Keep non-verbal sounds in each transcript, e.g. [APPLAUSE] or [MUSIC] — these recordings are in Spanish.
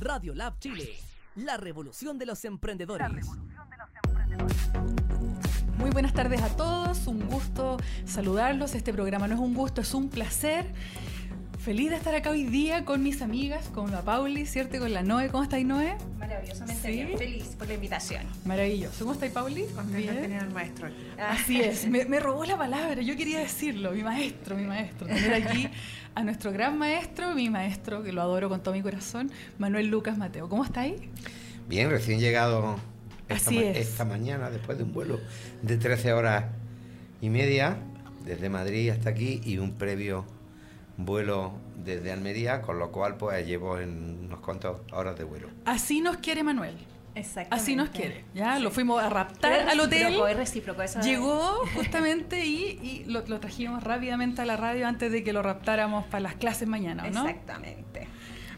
Radio Lab Chile, la revolución de los emprendedores. Muy buenas tardes a todos, un gusto saludarlos. Este programa no es un gusto, es un placer. Feliz de estar acá hoy día con mis amigas, con la Pauli, ¿cierto? Con la Noé. ¿Cómo estáis, Noé? Maravillosamente ¿Sí? bien. Feliz por la invitación. Maravilloso. ¿Cómo estáis, Pauli? Contenta de tener al maestro aquí. Así es, me, me robó la palabra, yo quería decirlo, mi maestro, mi maestro. Tener aquí a nuestro gran maestro, mi maestro, que lo adoro con todo mi corazón, Manuel Lucas Mateo. ¿Cómo estáis? Bien, recién llegado esta, Así ma- es. esta mañana después de un vuelo de 13 horas y media desde Madrid hasta aquí y un previo vuelo desde Almería, con lo cual pues llevo en unos cuantos horas de vuelo. Así nos quiere Manuel. Exactamente. Así nos quiere. Ya lo fuimos a raptar al hotel. es recíproco, eso es- Llegó justamente y, y lo, lo trajimos rápidamente a la radio antes de que lo raptáramos para las clases mañana, ¿no? Exactamente.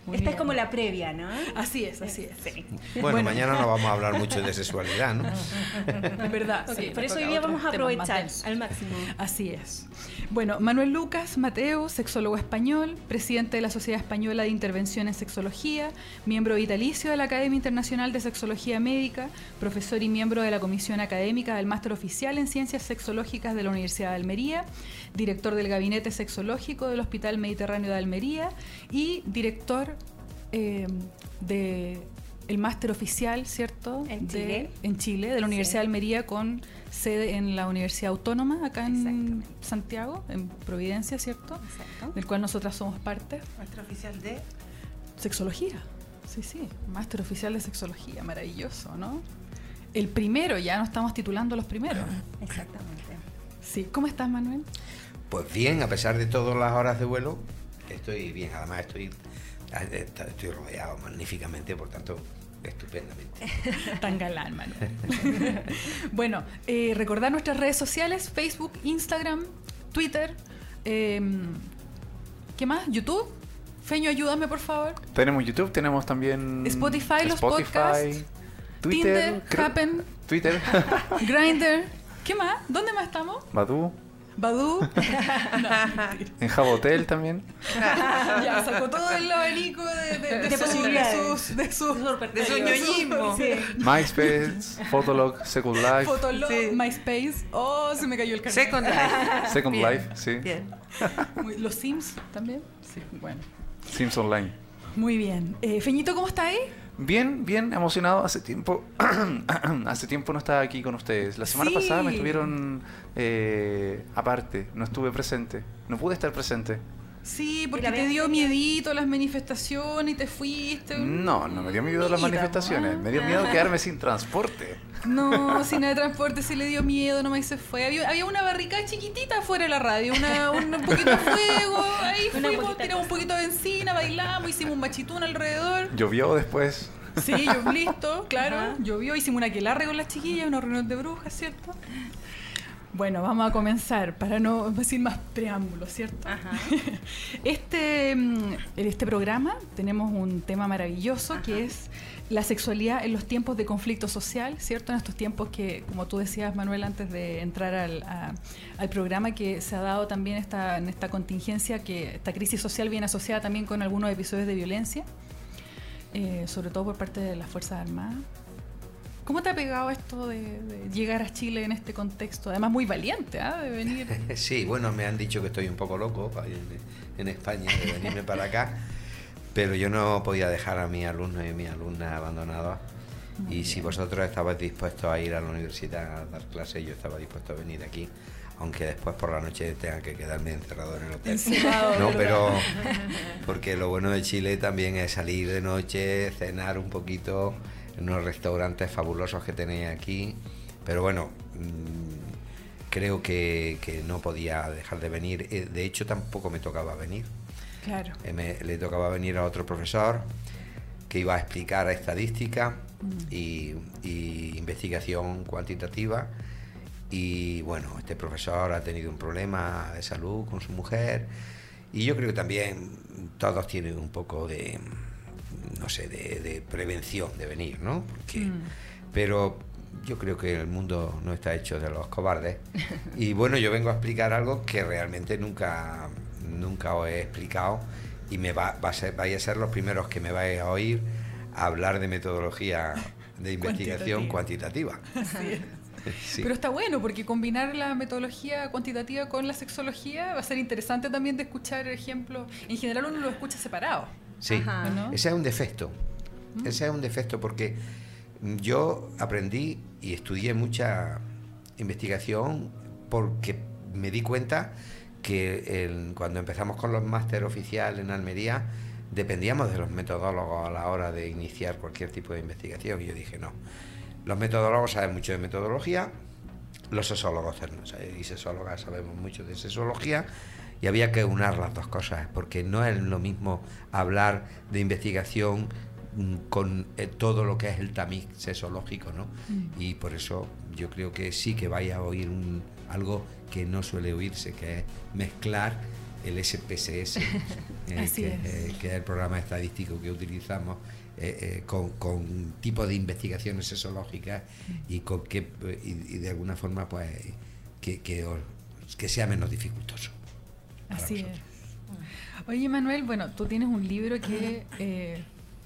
Muy Esta bien. es como la previa, ¿no? Así es, así es. Sí. Bueno, Bueno. mañana no vamos a hablar mucho de sexualidad, ¿no? Es [LAUGHS] verdad. Sí, por eso hoy día vamos a aprovechar al máximo. Así es. Bueno, Manuel Lucas Mateo, sexólogo español, presidente de la Sociedad Española de Intervención en Sexología, miembro vitalicio de la Academia Internacional de Sexología Médica, profesor y miembro de la Comisión Académica del Máster Oficial en Ciencias Sexológicas de la Universidad de Almería, director del Gabinete Sexológico del Hospital Mediterráneo de Almería y director eh, de el máster oficial, ¿cierto? En De- Chile. en Chile, de la Universidad de Almería con sede en la Universidad Autónoma, acá en. Santiago, en Providencia, ¿cierto? Exacto. Del cual nosotras somos parte. Maestro oficial de Sexología. Sí, sí. Máster oficial de sexología. Maravilloso, ¿no? El primero, ya no estamos titulando los primeros. [COUGHS] Exactamente. Sí. ¿Cómo estás, Manuel? Pues bien, a pesar de todas las horas de vuelo, estoy bien. Además estoy, estoy rodeado magníficamente, por tanto, estupendamente. [LAUGHS] Tan galán, Manuel. [LAUGHS] bueno, eh, recordar nuestras redes sociales, Facebook, Instagram, Twitter. eh, ¿Qué más? ¿YouTube? Feño, ayúdame, por favor. Tenemos YouTube, tenemos también Spotify, los Spotify, podcasts, Twitter, Tinder, Happen. Twitter, Grindr. ¿Qué más? ¿Dónde más estamos? Badu, Badu. [LAUGHS] No, en Jabotel también. [LAUGHS] ya sacó todo el [LAUGHS] abanico de, de, de De su- posibilidades. de su ñoñismo. Sí. MySpace, Fotolog, Second Life, Fotolog, Sí. MySpace. Oh, se me cayó el carnet. Second Life. Second Bien, Life, sí. Bien. Muy- Los Sims también. Sí, bueno. Sims Online. Muy bien. Eh, Feñito, ¿cómo está ahí? Bien, bien, emocionado. Hace tiempo, [CLEARS THROAT] hace tiempo no estaba aquí con ustedes. La semana Sí. pasada me estuvieron eh, aparte, no estuve presente, no pude estar presente. Sí, porque te dio miedito las manifestaciones y te fuiste. No, no me dio miedo las manifestaciones, ¿no? me dio miedo quedarme sin transporte. No, sin nada de transporte se le dio miedo, nomás se fue. Había, había una barricada chiquitita fuera de la radio, una, un poquito de fuego, ahí [LAUGHS] Una fuimos, tiramos un poquito de benzina, bailamos, hicimos un machitún alrededor. Llovió después. Sí, yo listo, claro. Ajá. Llovió, hicimos una aquelarre con las chiquillas, una reunión de brujas, ¿cierto? Bueno, vamos a comenzar para no decir más preámbulos, ¿cierto? Ajá. [LAUGHS] Este, mm, en este programa tenemos un tema maravilloso que es la sexualidad en los tiempos de conflicto social, ¿cierto? En estos tiempos que, como tú decías, Manuel, antes de entrar al, a- al programa, que se ha dado también esta, en esta contingencia, que esta crisis social viene asociada también con algunos episodios de violencia, eh, sobre todo por parte de las Fuerzas Armadas. ¿Cómo te ha pegado esto de, de llegar a Chile en este contexto? Además, muy valiente, ¿ah? De venir. [LAUGHS] Sí, bueno, me han dicho que estoy un poco loco en, en España de venirme para acá, pero yo no podía dejar a mis alumnos y mis alumnas abandonados. Y si vosotros estabais dispuestos a ir a la universidad a dar clases, yo estaba dispuesto a venir aquí, aunque después por la noche tenga que quedarme encerrado en el hotel. Encerrado, No, pero [LAUGHS] porque lo bueno de Chile también es salir de noche, cenar un poquito en unos restaurantes fabulosos que tenéis aquí. Pero bueno, mm, creo que, que no podía dejar de venir. Eh, De hecho, tampoco me tocaba venir. Claro. Eh, me- le tocaba venir a otro profesor que iba a explicar estadística Mm. y, y investigación cuantitativa. Y bueno, este profesor ha tenido un problema de salud con su mujer. Y yo creo que también todos tienen un poco de, no sé, de, de prevención de venir, ¿no? Porque, Mm. Pero yo creo que el mundo no está hecho de los cobardes. Y bueno, yo vengo a explicar algo que realmente nunca, nunca os he explicado y me va, va a ser, vais a ser los primeros que me vais a oír hablar de metodología de investigación cuantitativa. [LAUGHS] Sí. Pero está bueno porque combinar la metodología cuantitativa con la sexología va a ser interesante también de escuchar ejemplos. En general uno lo escucha separado. Sí, Ajá. ¿no? ese es un defecto. Ese es un defecto porque yo aprendí y estudié mucha investigación porque me di cuenta que el- cuando empezamos con los máster oficial en Almería dependíamos de los metodólogos a la hora de iniciar cualquier tipo de investigación y yo dije no. Los metodólogos saben mucho de metodología, los sexólogos y sexólogas sabemos mucho de sexología y había que unar las dos cosas porque no es lo mismo hablar de investigación mm, con eh, todo lo que es el tamiz sexológico, ¿no? Y por eso yo creo que sí que vaya a oír un- algo que no suele oírse, que es mezclar el SPSS, [LAUGHS] eh, Así que, es. eh, que es el programa estadístico que utilizamos, eh, con, con tipo de investigaciones sexológicas y con que y, y de alguna forma pues que, que, que sea menos dificultoso. Así es. Oye, Manuel, bueno, tú tienes un libro que, eh,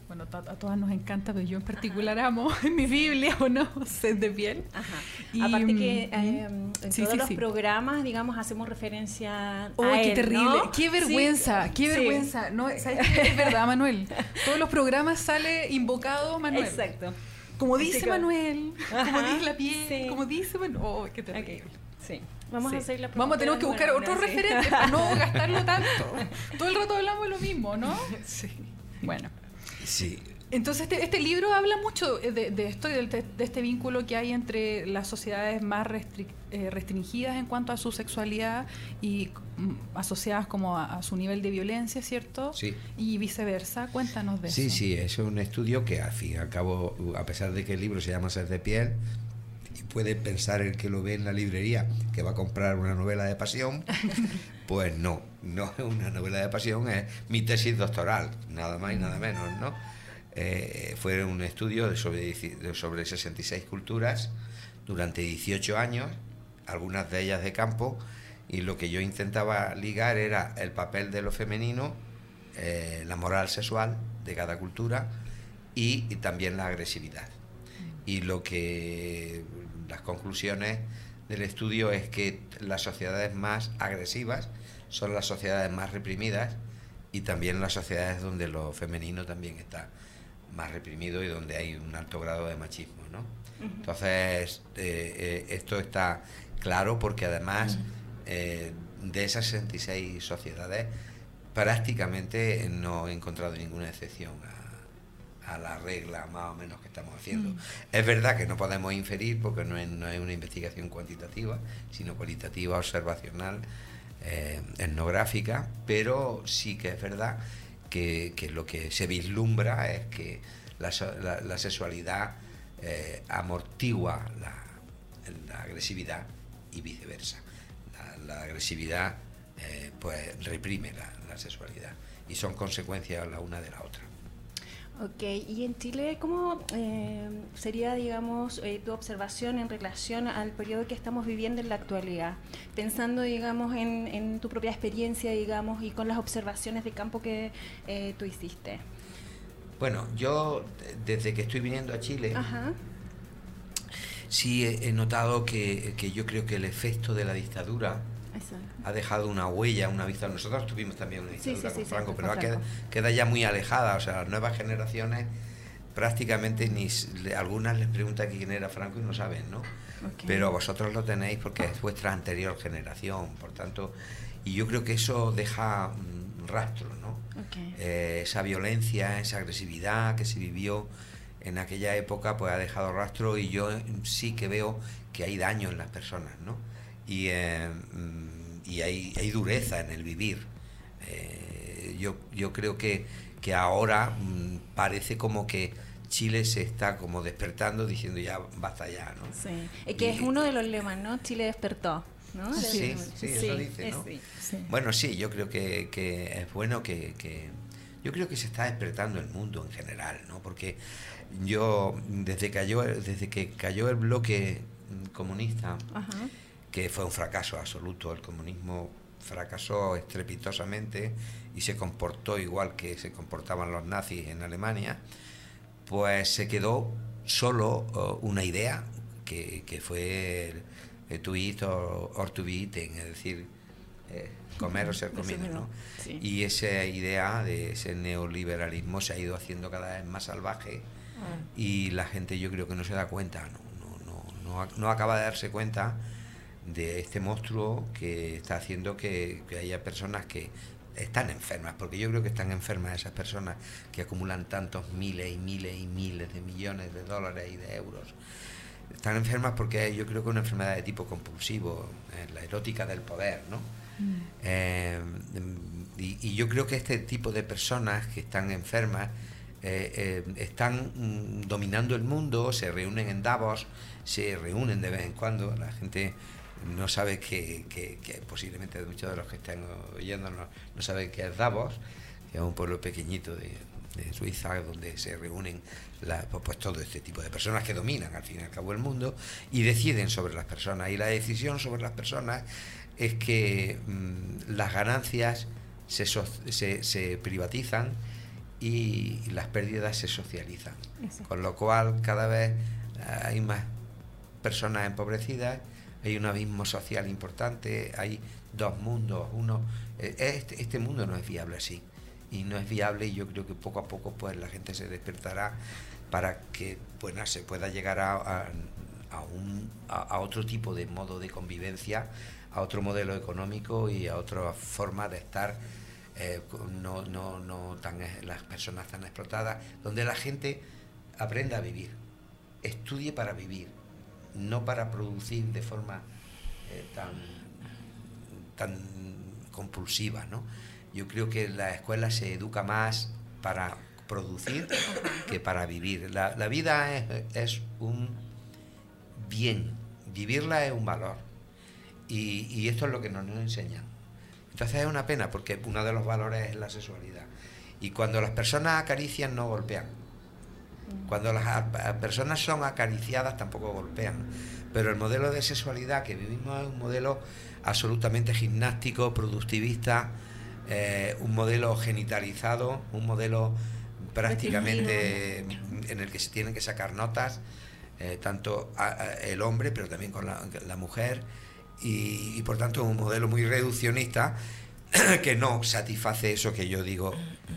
bueno, a todas nos encanta, pero yo en particular amo [LAUGHS] mi Biblia, ¿o no? Sed de piel. Ajá. Y, Aparte que mm, eh, en sí, todos sí, los sí. programas, digamos, hacemos referencia ¡Oh, a qué él, terrible! ¿no? ¡Qué vergüenza! ¡Qué vergüenza! No, ¿sabes qué? Es verdad, Manuel. [LAUGHS] Todos los programas sale invocado Manuel. Exacto. Como dice Manuel, como dice la piel, como dice Manuel. ¡Oh, qué terrible! Sí. Vamos Sí. a hacer la Vamos a tener que buscar otro referente para no [LAUGHS] gastarlo tanto. Todo el rato hablamos de lo mismo, ¿no? [LAUGHS] Sí. Bueno. Sí, Entonces, este, este libro habla mucho de, de esto, y del- de, de este vínculo que hay entre las sociedades más eh, restringidas en cuanto a su sexualidad y mm, asociadas como a, a su nivel de violencia, ¿cierto? Sí. Y viceversa. Cuéntanos de Sí, eso. sí, es un estudio que al fin y al cabo, a pesar de que el libro se llama Ser de piel, puede pensar el que lo ve en la librería que va a comprar una novela de pasión, [LAUGHS] pues no, no es una novela de pasión, es mi tesis doctoral, nada más y nada menos, ¿no? Eh, fue un estudio de sobre, de sobre 66 culturas durante 18 años, algunas de ellas de campo, y lo que yo intentaba ligar era el papel de lo femenino, eh, la moral sexual de cada cultura y, y también la agresividad. Y lo que las conclusiones del estudio es que las sociedades más agresivas son las sociedades más reprimidas y también las sociedades donde lo femenino también está más reprimido y donde hay un alto grado de machismo, ¿no? Entonces, eh, eh, esto está claro porque además eh, de esas 66 sociedades prácticamente no he encontrado ninguna excepción a, a la regla más o menos que estamos haciendo. Es verdad que no podemos inferir porque no es, no es una investigación cuantitativa, sino cualitativa, observacional, eh, etnográfica, pero sí que es verdad que, que lo que se vislumbra es que la, la- la sexualidad eh, amortigua la, la agresividad y viceversa. La, agresividad eh, pues reprime la, la sexualidad y son consecuencias la una de la otra. Ok, y en Chile, ¿cómo eh, sería, digamos, eh, tu observación en relación al periodo que estamos viviendo en la actualidad? Pensando, digamos, en, en tu propia experiencia, digamos, y con las observaciones de campo que eh, tú hiciste. Bueno, yo de- desde que estoy viniendo a Chile, Ajá. sí he, he notado que, que yo creo que el efecto de la dictadura Eso. Ha dejado una huella, una vista. Nosotros tuvimos también una dictadura sí, con sí, Franco, pero queda, queda ya muy alejada. O sea, las nuevas generaciones prácticamente ni algunas les preguntan quién era Franco y no saben, ¿no? Pero vosotros lo tenéis porque es vuestra anterior generación, por tanto, y yo creo que eso deja un rastro, ¿no? Eh, esa violencia, esa agresividad que se vivió en aquella época, pues ha dejado rastro y yo eh, sí que veo que hay daño en las personas, ¿no? Y, eh, mm, y hay, hay dureza en el vivir. Eh, yo, yo creo que, que ahora mm, parece como que Chile se está como despertando diciendo ya basta ya, ¿no? Sí. Eh, que es uno de los lemas, ¿no? Chile despertó, ¿no? Sí, sí, eso dice, es- ¿no? sí. Sí. Bueno, sí, yo creo que, que es bueno que, que- Yo creo que se está despertando el mundo en general, ¿no? Porque yo, desde, cayó, desde que cayó el bloque mm, comunista, Ajá. Que fue un fracaso absoluto, el comunismo fracasó estrepitosamente y se comportó igual que se comportaban los nazis en Alemania, pues se quedó solo eh, una idea, que, que fue el, el to eat or, or to be eaten, es decir, eh, comer o ser [LAUGHS] comido, ¿no? Sí. Y esa idea de ese neoliberalismo se ha ido haciendo cada vez más salvaje y la gente yo creo que no se da cuenta, no, no, no, no, no acaba de darse cuenta de este monstruo que está haciendo que, que haya personas que están enfermas, porque yo creo que están enfermas esas personas que acumulan tantos miles y miles y miles de millones de dólares y de euros. Están enfermas porque yo creo que es una enfermedad de tipo compulsivo, eh, la erótica del poder, ¿no? Eh, y, y yo creo que este tipo de personas que están enfermas eh, están mm, dominando el mundo, se reúnen en Davos, se reúnen de vez en cuando, la gente no sabe que, que- que posiblemente muchos de los que están oyéndonos no saben qué es Davos, que es un pueblo pequeñito de, de Suiza donde se reúnen la- pues, pues todo este tipo de personas que dominan al fin y al cabo el mundo y deciden sobre las personas. Y la decisión sobre las personas es que mm, las ganancias se, so- se, se privatizan y las pérdidas se socializan. Con lo cual cada vez hay más personas empobrecidas, hay un abismo social importante, hay dos mundos, uno eh, este, este mundo no es viable así. Y no es viable y yo creo que poco a poco pues la gente se despertará para que bueno, se pueda llegar a, un, a, otro tipo de modo de convivencia, a otro modelo económico y a otra forma de estar eh, no, no, no tan las personas tan explotadas, donde la gente aprenda a vivir, estudie para vivir, no para producir de forma eh, tan, tan compulsiva, ¿no? Yo creo que la escuela se educa más para producir que para vivir. La, la vida es, es un bien, vivirla es un valor. Y, y esto es lo que nos, nos enseñan. Entonces es una pena porque uno de los valores es la sexualidad. Y cuando las personas acarician no golpean. Cuando las personas son acariciadas tampoco golpean. Pero el modelo de sexualidad que vivimos es un modelo absolutamente gimnástico, productivista, eh, un modelo genitalizado, un modelo prácticamente en el que se tienen que sacar notas, eh, tanto a- a- el hombre, pero también con la, la mujer, y, y por tanto un modelo muy reduccionista [CLEARS THROAT] que no satisface eso que yo digo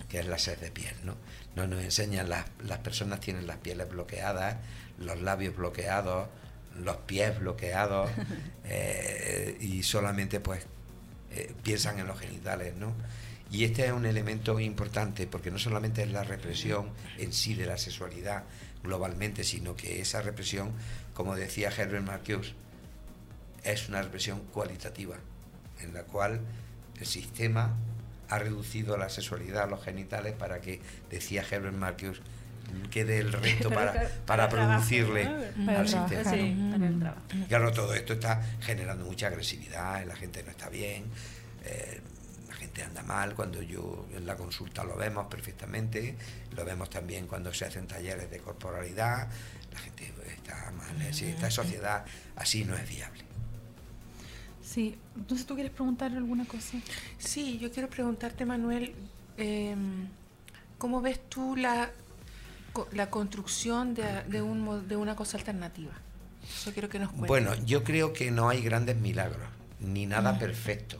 que es la sed de piel, ¿no? No nos enseñan, las, las personas tienen las pieles bloqueadas, los labios bloqueados, los pies bloqueados, [LAUGHS] eh, y solamente pues eh, piensan en los genitales, ¿no? Y este es un elemento importante porque no solamente es la represión en sí de la sexualidad globalmente, sino que esa represión, como decía Herbert Marcuse, es una represión cualitativa, en la cual el sistema ha reducido la sexualidad a los genitales para que, decía Herbert Marcuse, quede el resto [LAUGHS] para, para producirle Para al sistema. Sí, para el trabajo. Claro, todo esto está generando mucha agresividad, la gente no está bien, eh, la gente anda mal, cuando yo en la consulta lo vemos perfectamente, lo vemos también cuando se hacen talleres de corporalidad, la gente está mal, decir, esta sociedad así no es viable. Sí, entonces tú quieres preguntar alguna cosa. Sí, yo quiero preguntarte, Manuel, eh, ¿cómo ves tú la, la construcción de, de un, de una cosa alternativa? Eso quiero que nos cuentes. Bueno, yo creo que no hay grandes milagros, ni nada perfecto.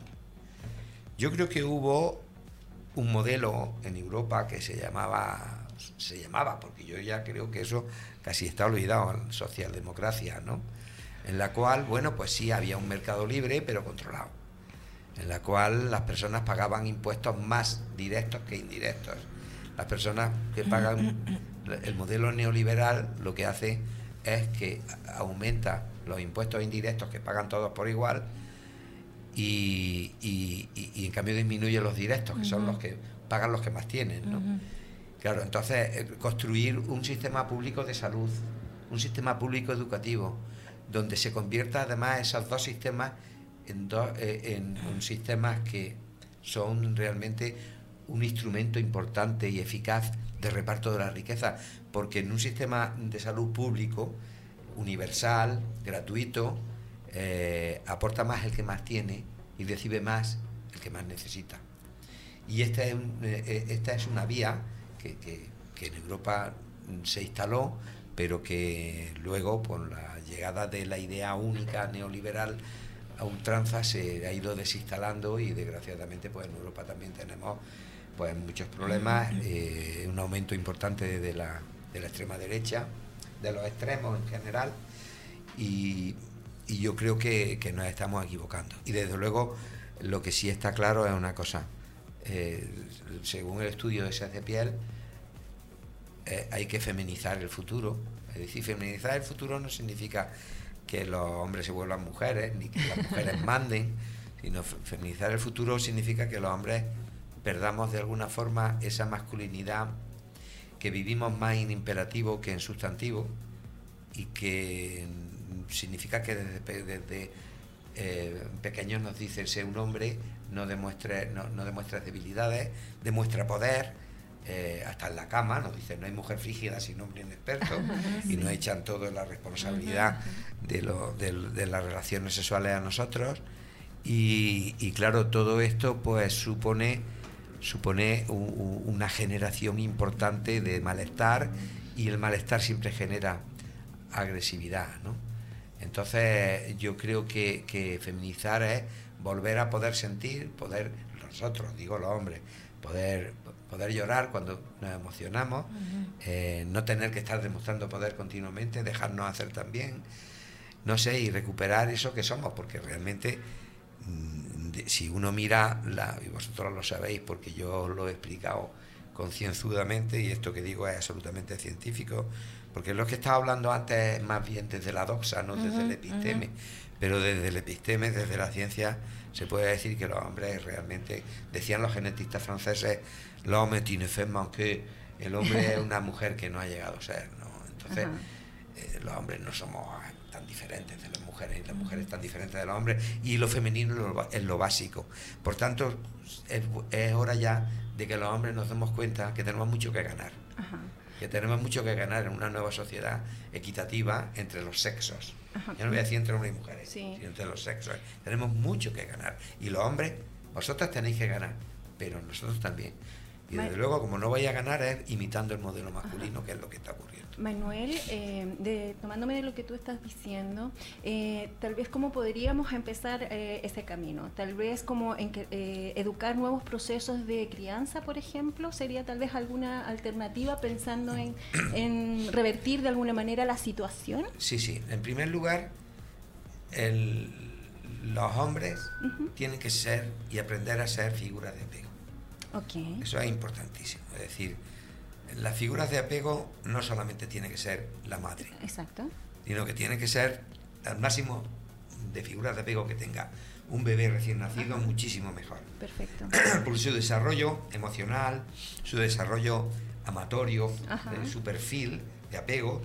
Yo creo que hubo un modelo en Europa que se llamaba, se llamaba, porque yo ya creo que eso casi está olvidado, socialdemocracia, ¿no? En la cual, bueno, pues sí, había un mercado libre, pero controlado. En la cual las personas pagaban impuestos más directos que indirectos. Las personas que pagan el modelo neoliberal lo que hace es que aumenta los impuestos indirectos que pagan todos por igual y, y- y- y en cambio disminuye los directos, que son los que pagan los que más tienen. ¿no? Claro, entonces eh, construir un sistema público de salud, un sistema público educativo, donde se convierta además esos dos sistemas en, eh, en sistemas que son realmente un instrumento importante y eficaz de reparto de la riqueza, porque en un sistema de salud público, universal, gratuito, eh, aporta más el que más tiene y recibe más el que más necesita. Y esta es, eh, esta es una vía que, que- que en Europa se instaló, pero que luego, por la llegada de la idea única neoliberal a ultranza, se ha ido desinstalando y desgraciadamente pues en Europa también tenemos pues muchos problemas, eh, un aumento importante de la, de la extrema derecha, de los extremos en general, y, y yo creo que, que nos estamos equivocando. Y desde luego lo que sí está claro es una cosa, eh, según el estudio de Seth de Piel, eh, hay que feminizar el futuro. Es decir, feminizar el futuro no significa que los hombres se vuelvan mujeres, ni que las mujeres [LAUGHS] manden, sino fe- feminizar el futuro significa que los hombres perdamos de alguna forma esa masculinidad, que vivimos más en imperativo que en sustantivo y que significa que desde, eh, pequeños nos dicen ser un hombre, no demuestre, no, no demuestra debilidades, demuestra poder, eh, hasta en la cama, nos dicen no hay mujer frígida sin hombre inexperto, [LAUGHS] y nos echan toda la responsabilidad de, lo- del- de las relaciones sexuales a nosotros. Y, y claro, todo esto pues supone, supone una generación importante de malestar y el malestar siempre genera agresividad, ¿no? Entonces yo creo que, que feminizar es volver a poder sentir, poder, nosotros, digo los hombres, poder, poder llorar cuando nos emocionamos, eh, no tener que estar demostrando poder continuamente, dejarnos hacer también, no sé, y recuperar eso que somos, porque realmente mm, si uno mira, la, y vosotros lo sabéis porque yo os lo he explicado concienzudamente, y esto que digo es absolutamente científico, porque lo que estaba hablando antes es más bien desde la doxa, no desde el episteme, pero desde el episteme, desde la ciencia, se puede decir que los hombres realmente, decían los genetistas franceses, l'homme est une femme que el hombre es una mujer que no ha llegado a ser, ¿no? Entonces, eh, los hombres no somos tan diferentes de las mujeres y las mujeres tan diferentes de los hombres y lo femenino es lo, ba- es lo básico. Por tanto, es, hora ya de que los hombres nos demos cuenta que tenemos mucho que ganar, Ajá. que tenemos mucho que ganar en una nueva sociedad equitativa entre los sexos. Ajá. Yo no voy a decir entre hombres y mujeres, Sí. sino entre los sexos. Tenemos mucho que ganar. Y los hombres, vosotros tenéis que ganar, pero nosotros también. Y desde luego, como no vais a ganar, es imitando el modelo masculino, que es lo que está ocurriendo. Manuel, eh, de, tomándome de lo que tú estás diciendo, eh, tal vez cómo podríamos empezar eh, ese camino, tal vez como en que, eh, educar nuevos procesos de crianza, por ejemplo, sería tal vez alguna alternativa pensando en, [COUGHS] en revertir de alguna manera la situación. Sí, sí. En primer lugar, el- los hombres tienen que ser y aprender a ser figuras de apego. Eso es importantísimo. Es decir, las figuras de apego no solamente tiene que ser la madre, Exacto. sino que tiene que ser al máximo de figuras de apego que tenga un bebé recién nacido, muchísimo mejor. Perfecto. [CLEARS THROAT] por su desarrollo emocional, su desarrollo amatorio, Ajá. de su perfil de apego,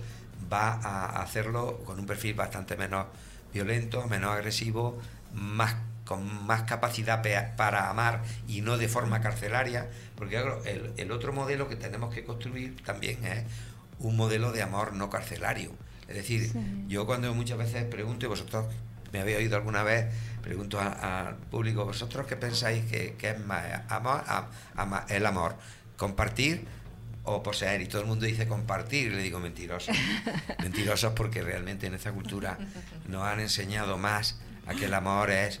va a hacerlo con un perfil bastante menos violento, menos agresivo, más con más capacidad para amar y no de forma carcelaria, porque el, el otro modelo que tenemos que construir también es un modelo de amor no carcelario. Es decir, Sí. yo cuando muchas veces pregunto, y vosotros me habéis oído alguna vez, pregunto a- al público, ¿vosotros qué pensáis que, que es más amor, am- ama- el amor? ¿Compartir o poseer? Y todo el mundo dice compartir, y le digo mentirosos. [LAUGHS] mentirosos porque realmente en esta cultura nos han enseñado más a que el amor es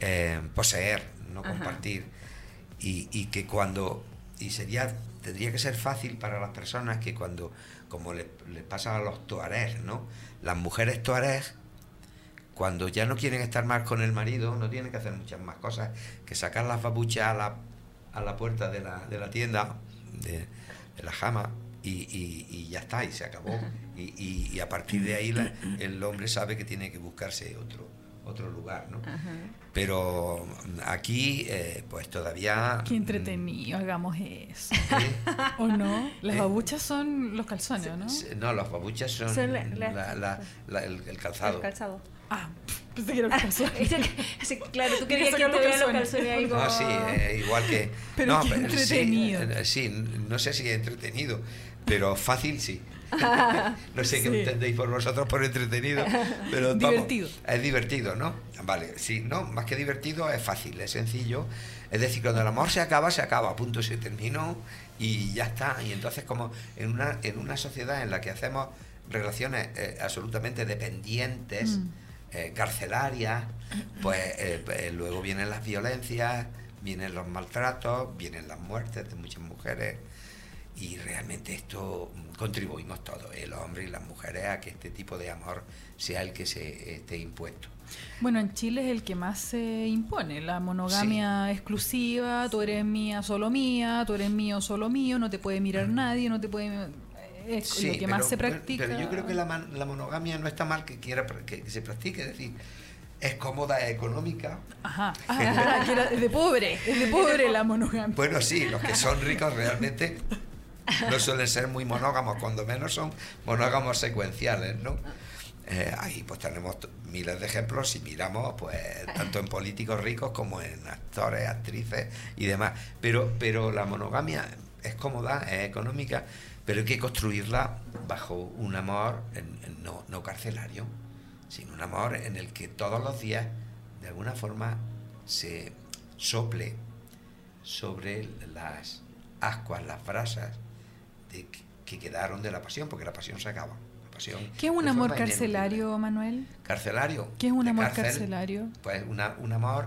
eh, poseer, no Ajá. compartir. Y, y que cuando, y sería, tendría que ser fácil para las personas que cuando, como les le pasa a los tuareg, ¿no? Las mujeres tuareg, cuando ya no quieren estar más con el marido, no tienen que hacer muchas más cosas que sacar las babuchas a la, a la puerta de la, de la tienda, de, de la jama, y, y- y ya está, y se acabó. Y, y- y a partir de ahí la- el hombre sabe que tiene que buscarse otro, otro lugar, ¿no? Ajá. Pero mm, aquí, eh, pues todavía... Qué entretenido, hagamos eso. mm, ¿eh? ¿O no? Las Eh. babuchas son los calzones, ¿no? Sí, No, las babuchas son, Son la- la- la- la- la- el, el calzado. El calzado. Ah, [LAUGHS] pensé que eran los calzones. [LAUGHS] Sí, claro, tú Quería [LAUGHS] querías que sacar los calzones. calzones ahí. No, sí, eh, igual que... Pero no, qué sí, entretenido. eh, Sí, no sé si entretenido, pero fácil sí. [LAUGHS] no sé qué entendéis por vosotros por entretenido, pero vamos, Divertido. es divertido, ¿no? Vale, sí, no, más que divertido es fácil, es sencillo. Es decir, cuando el amor se acaba, se acaba, punto, se terminó y ya está. Y entonces como en una, en una sociedad en la que hacemos relaciones eh, absolutamente dependientes, Mm. eh, carcelarias, pues eh, luego vienen las violencias, vienen los maltratos, vienen las muertes de muchas mujeres y realmente esto contribuimos todos, el hombre y las mujeres, a que este tipo de amor sea el que se esté impuesto. Bueno, en Chile es el que más se impone, la monogamia exclusiva, tú eres mía, solo mía, tú eres mío, solo mío, no te puede mirar nadie, no te puede... Es Sí, lo que pero- más se practica. Pero yo creo que la, monogamia no está mal que quiera que, que se practique, es decir, es cómoda, es económica. Ajá, [LAUGHS] que era de pobre, es de pobre la monogamia. Bueno, sí, los que son ricos realmente [LAUGHS] no suelen ser muy monógamos, cuando menos son monógamos secuenciales, ¿no? Eh, ahí pues tenemos miles de ejemplos si miramos pues tanto en políticos ricos como en actores, actrices y demás. Pero, pero la monogamia es cómoda, es económica, pero hay que construirla bajo un amor no, no carcelario, sino un amor en el que todos los días de alguna forma se sople sobre las ascuas, las brasas de, que, que quedaron de la pasión, porque la pasión se acaba. La pasión ¿Qué es un amor carcelario, Manuel? Carcelario. ¿Qué es un amor cárcel, carcelario? Pues una- un amor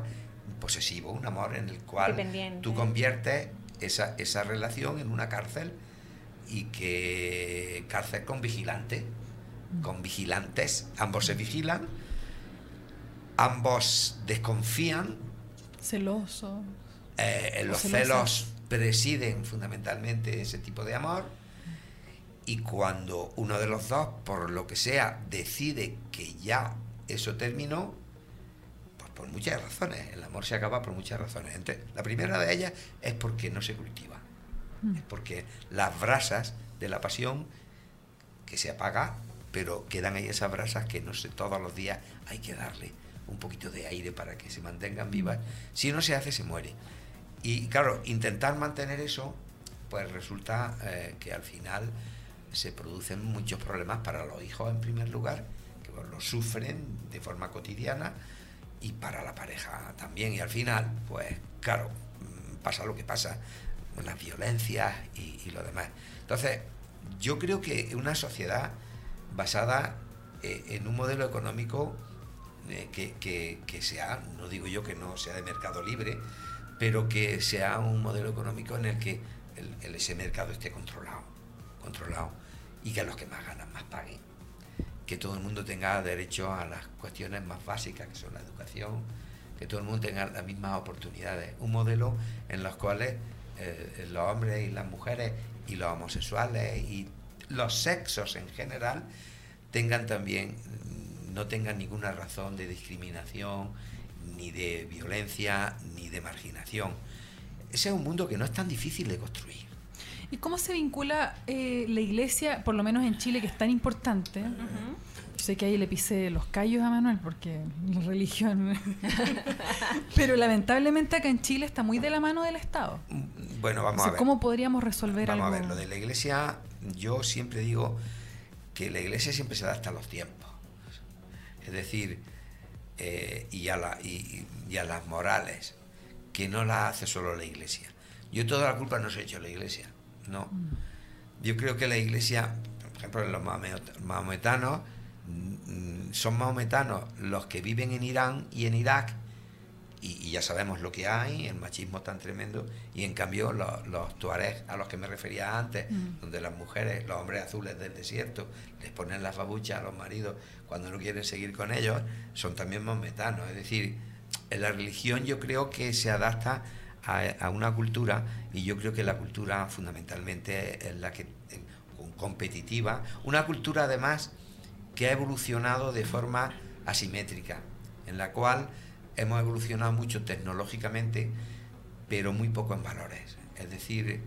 posesivo, un amor en el cual tú conviertes esa, esa relación en una cárcel y que cárcel con vigilante, con vigilantes, ambos se vigilan, ambos desconfían, Celoso. eh, los celos presiden fundamentalmente ese tipo de amor y cuando uno de los dos, por lo que sea, decide que ya eso terminó, pues por muchas razones, el amor se acaba por muchas razones. Entre- la primera de ellas es porque no se cultiva, Mm. es porque las brasas de la pasión que se apaga, pero quedan ahí esas brasas que no sé, todos los días hay que darle un poquito de aire para que se mantengan vivas. Si no se hace, se muere. Y claro, intentar mantener eso, pues resulta eh, que al final se producen muchos problemas para los hijos en primer lugar, que pues, lo sufren de forma cotidiana, y para la pareja también. Y al final, pues claro, mm, pasa lo que pasa, las violencias y, lo demás. Entonces, yo creo que una sociedad basada eh, en un modelo económico eh, que- que sea, no digo yo que no sea de mercado libre, pero que sea un modelo económico en el que ese mercado esté controlado, controlado, y que los que más ganan más paguen. Que todo el mundo tenga derecho a las cuestiones más básicas, que son la educación, que todo el mundo tenga las mismas oportunidades. Un modelo en los cuales eh, los hombres y las mujeres y los homosexuales y los sexos en general tengan también, no tengan ninguna razón de discriminación, ni de violencia, ni de marginación. Ese es un mundo que no es tan difícil de construir. ¿Y cómo se vincula eh, la iglesia, por lo menos en Chile, que es tan importante? Yo sé que ahí le pisé los callos a Manuel porque la religión. [LAUGHS] Pero lamentablemente acá en Chile está muy de la mano del Estado. Bueno, vamos a ver. ¿Cómo podríamos resolver Vamos algo? a ver, lo de la iglesia, yo siempre digo que la iglesia siempre se adapta a los tiempos. Es decir, eh, y, a la- y- y a las morales, que no las hace solo la iglesia. Yo toda la culpa no se ha hecho la iglesia, no. Yo creo que la iglesia, por ejemplo, los mahometanos, mm, son mahometanos los que viven en Irán y en Irak, y, y ya sabemos lo que hay, el machismo tan tremendo, y en cambio los, los tuareg a los que me refería antes, Mm. donde las mujeres, los hombres azules del desierto, les ponen las babuchas a los maridos cuando no quieren seguir con ellos, son también maometanos. Es decir, en la religión yo creo que se adapta a, a una cultura, y yo creo que la cultura fundamentalmente es la que competitiva, una cultura además que ha evolucionado de forma asimétrica, en la cual hemos evolucionado mucho tecnológicamente, pero muy poco en valores. Es decir,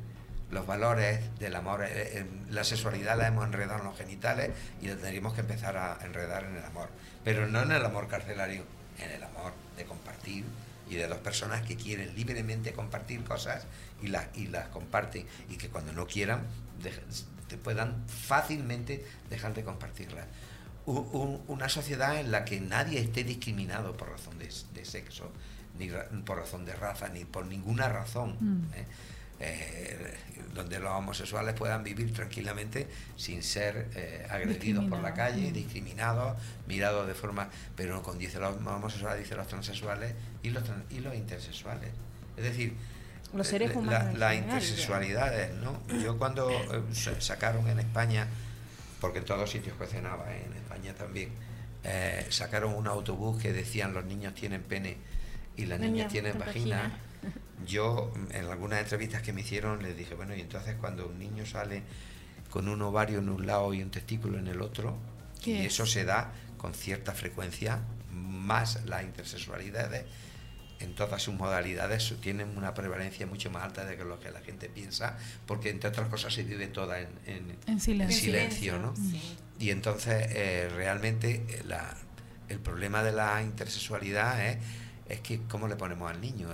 los valores del amor, eh, eh, la sexualidad la hemos enredado en los genitales y la tendríamos que empezar a enredar en el amor, pero no en el amor carcelario, en el amor de compartir y de dos personas que quieren libremente compartir cosas y las, y las comparten y que cuando no quieran te puedan fácilmente dejar de compartirla. U- un- una sociedad en la que nadie esté discriminado por razón de, de sexo, ni ra- por razón de raza, ni por ninguna razón. Mm. ¿eh? Eh, donde los homosexuales puedan vivir tranquilamente sin ser eh, agredidos por la calle, Mm. discriminados, mirados de forma, pero con dice los homosexuales, dice los transexuales y los, tran- y los intersexuales. Es decir, Los seres eh, humanos la- las intersexualidades, ¿no? Yo cuando sa- sacaron en España, porque en todos sitios ¿eh? en España también, eh, sacaron un autobús que decían los niños tienen pene y las niñas Niñas tienen vagina. vagina. Yo en algunas entrevistas que me hicieron les dije, bueno, y entonces cuando un niño sale con un ovario en un lado y un testículo en el otro, y eso se da con cierta frecuencia, más las intersexualidades en todas sus modalidades tienen una prevalencia mucho más alta de que lo que la gente piensa, porque entre otras cosas se vive toda en, en- En silencio. en silencio, ¿no? Sí. Y entonces eh, realmente eh, la- el problema de la intersexualidad es, es que cómo le ponemos al niño.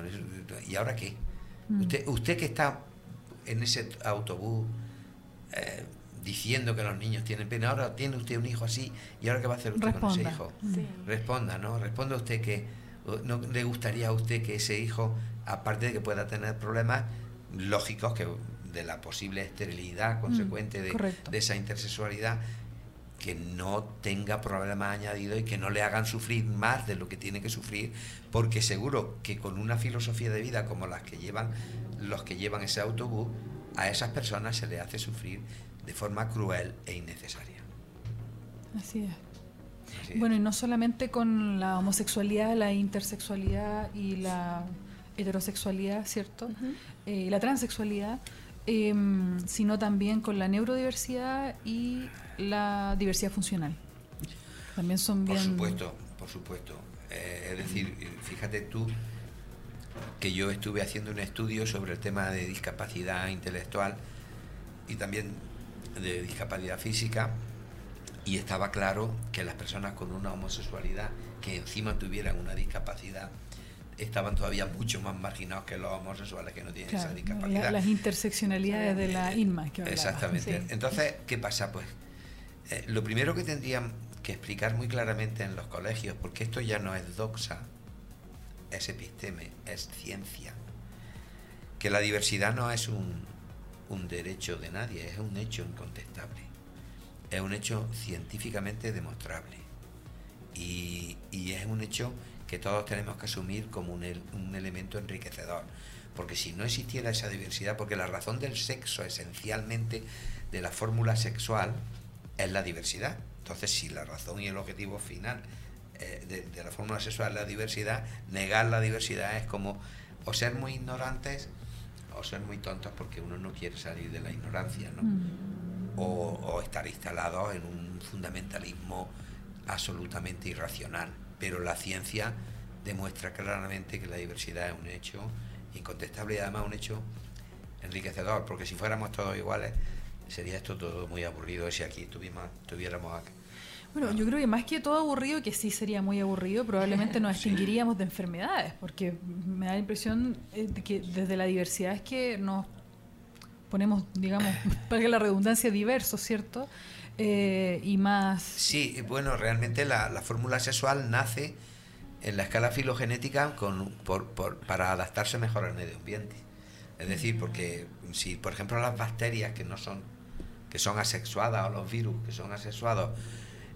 ¿Y ahora qué? Mm. Usted, usted que está en ese autobús eh, diciendo que los niños tienen pena, ahora tiene usted un hijo así, ¿y ahora qué va a hacer usted con ese hijo? Mm. Sí. Responda, ¿no? Responda usted que uh, no le gustaría a usted que ese hijo, aparte de que pueda tener problemas lógicos que de la posible esterilidad consecuente de esa intersexualidad, que no tenga problemas añadidos y que no le hagan sufrir más de lo que tiene que sufrir, porque seguro que con una filosofía de vida como las que llevan los que llevan ese autobús, a esas personas se les hace sufrir de forma cruel e innecesaria. Así es. Así es. Bueno, y no solamente con la homosexualidad, la intersexualidad y la heterosexualidad, ¿cierto? Eh, la transexualidad, em, sino también con la neurodiversidad y la diversidad funcional. También son Por bien... supuesto, por supuesto. Eh, es decir, fíjate tú que yo estuve haciendo un estudio sobre el tema de discapacidad intelectual y también de discapacidad física y estaba claro que las personas con una homosexualidad que encima tuvieran una discapacidad estaban todavía mucho más marginados que los homosexuales que no tienen Claro, esa discapacidad. las interseccionalidades de la Eh, INMA que hablaba. Exactamente. Sí. Entonces, ¿qué pasa? Pues eh, lo primero que tendrían que explicar muy claramente en los colegios, porque esto ya no es doxa, es episteme, es ciencia, que la diversidad no es un, derecho de nadie, es un hecho incontestable, es un hecho científicamente demostrable y, es un hecho que todos tenemos que asumir como un elemento enriquecedor. Porque si no existiera esa diversidad, porque la razón del sexo esencialmente de la fórmula sexual es la diversidad. Entonces, si la razón y el objetivo final eh, de, de la fórmula sexual es la diversidad, negar la diversidad es como o ser muy ignorantes o ser muy tontos porque uno no quiere salir de la ignorancia, ¿no? Mm. o, o estar instalados en un fundamentalismo absolutamente irracional. Pero la ciencia demuestra claramente que la diversidad es un hecho incontestable y además un hecho enriquecedor, porque si fuéramos todos iguales sería esto todo muy aburrido si aquí tuviéramos, tuviéramos. Bueno, yo creo que más que todo aburrido, que sí sería muy aburrido, probablemente nos [LAUGHS] extinguiríamos de enfermedades, porque me da la impresión eh, de que desde la diversidad es que nos ponemos, digamos, [LAUGHS] para que la redundancia, diversos, ¿cierto? Eh, y más... Sí, bueno, realmente la, la fórmula sexual nace en la escala filogenética con, por, por- para adaptarse mejor al medio ambiente. Es decir, porque si, por ejemplo, las bacterias que no son, que son asexuadas o los virus que son asexuados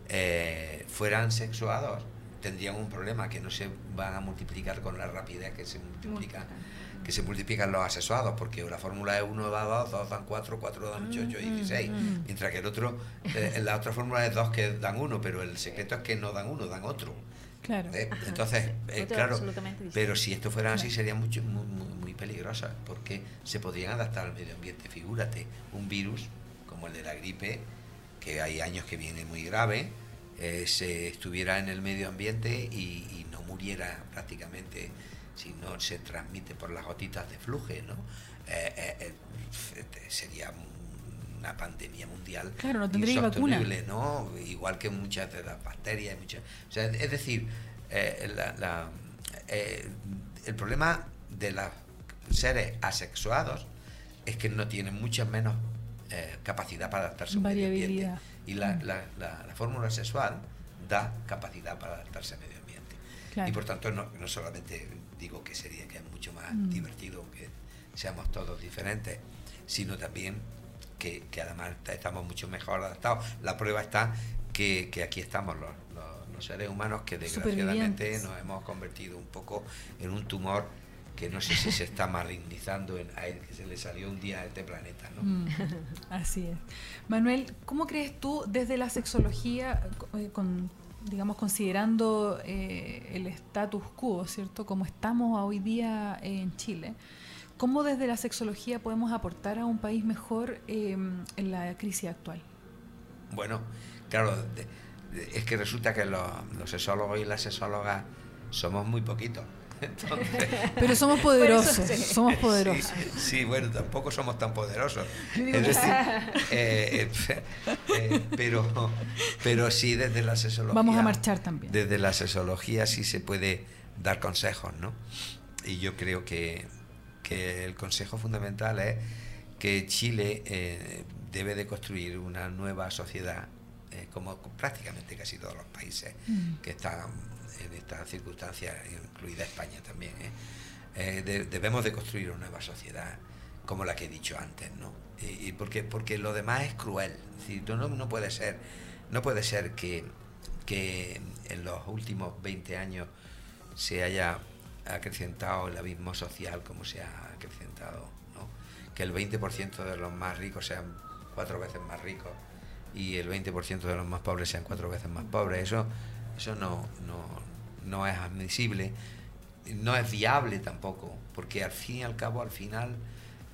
eh, fueran sexuados, tendrían un problema que no se van a multiplicar con la rapidez que se multiplican que se multiplican los asexuados, porque la fórmula es 1 da 2, 2 dan 4, 4 dan 8, 8 y 16, mientras que el otro, eh, la otra fórmula es 2 que dan 1, pero el secreto es que no dan 1, dan otro. Claro. ¿eh? Entonces, [LAUGHS] eh, claro, pero si esto fuera así sería mucho, muy, muy, muy peligrosa, porque se podrían adaptar al medio ambiente. Figúrate, un virus como el de la gripe, que hay años que viene muy grave, eh, se estuviera en el medio ambiente y, y no muriera prácticamente si no se transmite por las gotitas de fluje, ¿no? Eh, eh, f- sería una pandemia mundial Claro, no tendría vacuna. Igual que muchas de las bacterias, muchas, o sea, es decir, la- la- el problema de los seres asexuados es que no tienen muchas menos eh, capacidad para adaptarse a un medio ambiente. Y la, Mm. la- la- la fórmula sexual da capacidad para adaptarse al medio ambiente. Claro. Y por tanto, no, no solamente digo que sería que es mucho más Mm. divertido que seamos todos diferentes, sino también que, que además estamos mucho mejor adaptados. La prueba está que, que aquí estamos los, los- los seres humanos que desgraciadamente nos hemos convertido un poco en un tumor que no sé si se está malignizando en, a él, que se le salió un día a este planeta. ¿no? Mm, [LAUGHS] así es. Manuel, ¿cómo crees tú desde la sexología, eh, con, digamos, considerando eh, el status quo, ¿cierto? Como estamos hoy día en Chile, ¿cómo desde la sexología podemos aportar a un país mejor eh, en la crisis actual? Bueno, claro, de- de- es que resulta que los, los sexólogos y las sexólogas somos muy poquitos. Entonces, [LAUGHS] Pero somos poderosos, somos [LAUGHS] poderosos. Sí, sí, bueno, tampoco somos tan poderosos. Es decir, [LAUGHS] eh, eh, eh, pero, pero sí desde la sexología. Vamos a marchar también. Desde la sexología sí se puede dar consejos, ¿no? Y yo creo que, que el consejo fundamental es que Chile eh, debe de construir una nueva sociedad, como prácticamente casi todos los países Mm. que están en estas circunstancias, incluida España también. ¿eh? Eh, de- debemos de construir una nueva sociedad como la que he dicho antes, ¿no? Y, y porque, porque lo demás es cruel. Es decir, no, no puede ser, no puede ser que, que en los últimos 20 años se haya acrecentado el abismo social como se ha acrecentado, ¿no? Que el 20% de los más ricos sean cuatro veces más ricos y el 20% de los más pobres sean cuatro veces más pobres. Eso, eso no, no, no es admisible, no es viable tampoco, porque al fin y al cabo, al final,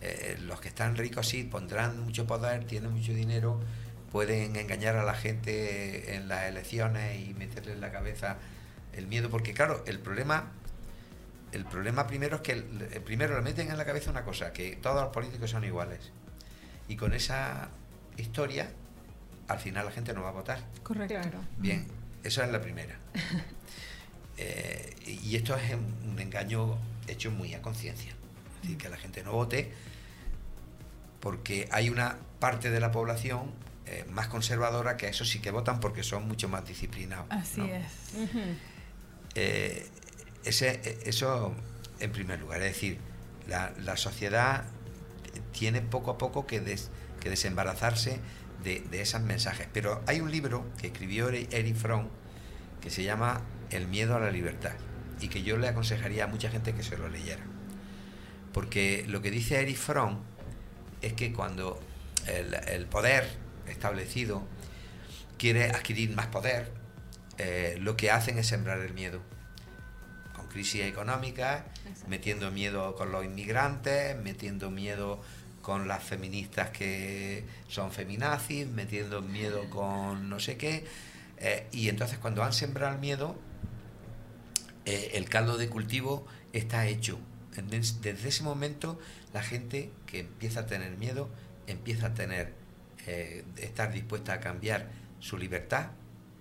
eh, los que están ricos sí pondrán mucho poder, tienen mucho dinero, pueden engañar a la gente en las elecciones y meterle en la cabeza el miedo, porque claro, el problema el problema primero es que el- el primero le meten en la cabeza una cosa, que todos los políticos son iguales. Y con esa historia, al final la gente no va a votar. Correcto. Claro. Bien, esa es la primera. [LAUGHS] Eh, y esto es un, engaño hecho muy a conciencia. Es decir, que la gente no vote porque hay una parte de la población eh, más conservadora que eso sí que votan porque son mucho más disciplinados. Así ¿no? es. Eh, ese, eh, eso en primer lugar, es decir, la, la sociedad tiene poco a poco que, des- que desembarazarse de, de esos mensajes. Pero hay un libro que escribió Eri- Eric Fromm que se llama El miedo a la libertad y que yo le aconsejaría a mucha gente que se lo leyera. Porque lo que dice Eric Fromm es que cuando el, el poder establecido quiere adquirir más poder, eh, lo que hacen es sembrar el miedo. Con crisis económicas, metiendo miedo con los inmigrantes, metiendo miedo con las feministas que son feminazis, metiendo miedo con no sé qué. eh, y entonces cuando han sembrado el miedo, eh, el caldo de cultivo está hecho. Desde ese momento la gente que empieza a tener miedo empieza a tener eh, estar dispuesta a cambiar su libertad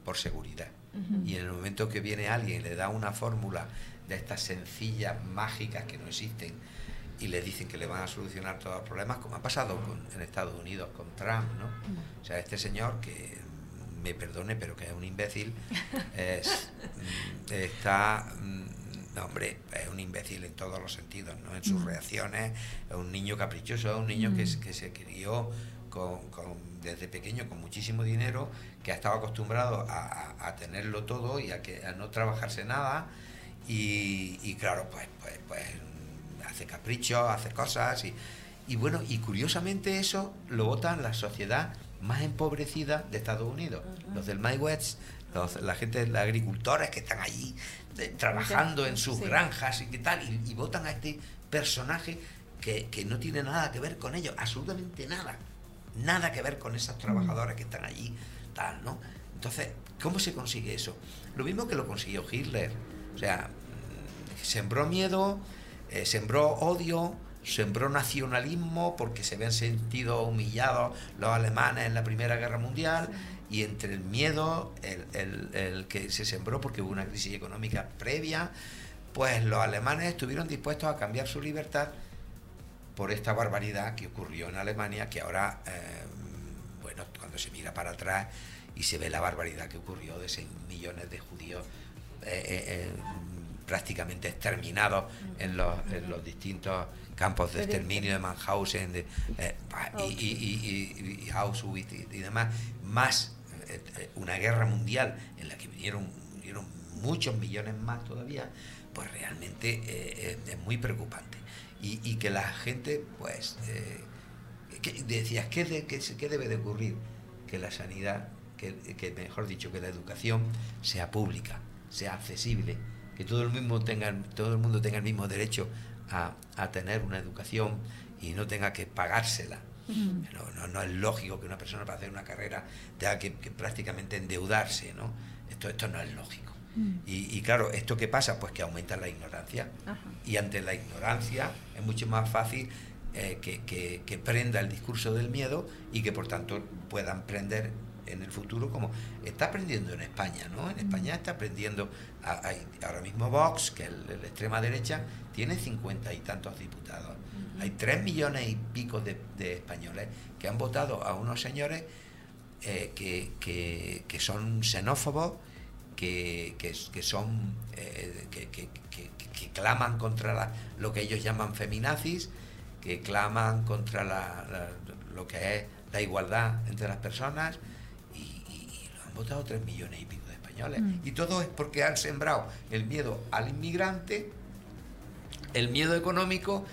por seguridad. Y en el momento que viene alguien y le da una fórmula de estas sencillas, mágicas que no existen, y le dicen que le van a solucionar todos los problemas, como ha pasado con- en Estados Unidos con Trump, ¿no? O sea, este señor que me perdone, pero que es un imbécil, [LAUGHS] es, mm, está, mm, no, hombre, es un imbécil en todos los sentidos, ¿no? En sus reacciones, es un niño caprichoso, es un niño que, se- que se crió con, con- desde pequeño con muchísimo dinero, que ha estado acostumbrado a, a- a tenerlo todo y a, que, a no trabajarse nada. Y, y claro, pues, pues, pues hace caprichos, hace cosas. Y, y bueno, y curiosamente eso lo votan la sociedad más empobrecida de Estados Unidos. Los del Midwest, los- la gente, los agricultores que están allí de- trabajando en sus Sí. granjas y qué tal, y, y votan a este personaje que, que no tiene nada que ver con ellos, absolutamente nada. Nada que ver con esos trabajadores que están allí, tal, ¿no? Entonces, ¿cómo se consigue eso? Lo mismo que lo consiguió Hitler. O sea, mm, sembró miedo, eh, sembró odio, sembró nacionalismo porque se habían sentido humillados los alemanes en la Primera Guerra Mundial y entre el miedo, el, el- el que se sembró porque hubo una crisis económica previa, pues los alemanes estuvieron dispuestos a cambiar su libertad por esta barbaridad que ocurrió en Alemania, que ahora, eh, bueno, cuando se mira para atrás y se ve la barbaridad que ocurrió de 6 millones de judíos eh, eh, eh, prácticamente exterminados en los, en los distintos campos de exterminio de Mannhausen de, eh, y, y, y- y Auschwitz y, demás, más eh, eh, una guerra mundial en la que vinieron, vinieron muchos millones más todavía, pues realmente eh, es muy preocupante. Y, y que la gente, pues, que- decías, ¿qué, de- qué qué debe de ocurrir? Que la sanidad, que, que mejor dicho, que la educación sea pública, sea accesible, que todo el, mismo tenga, todo el mundo tenga el mismo derecho a, a tener una educación y no tenga que pagársela. No, no, no es lógico que una persona para hacer una carrera tenga que, que prácticamente endeudarse, ¿no? Esto, esto no es lógico. Y, y claro, ¿esto qué pasa? Pues que aumenta la ignorancia. Ajá. Y ante la ignorancia es mucho más fácil eh, que, que- que prenda el discurso del miedo y que por tanto puedan prender en el futuro como está aprendiendo en España, ¿no? En España está aprendiendo, a- ahora mismo Vox, que es la extrema derecha, tiene cincuenta y tantos diputados. Hay tres millones y pico de, de españoles que han votado a unos señores eh, que, que- que son xenófobos, que, que- que son eh, que, claman contra la- lo que ellos llaman feminazis, que claman contra la- la- lo que es la igualdad entre las personas votado tres millones y pico de españoles. Y todo es porque han sembrado el miedo al inmigrante, el miedo económico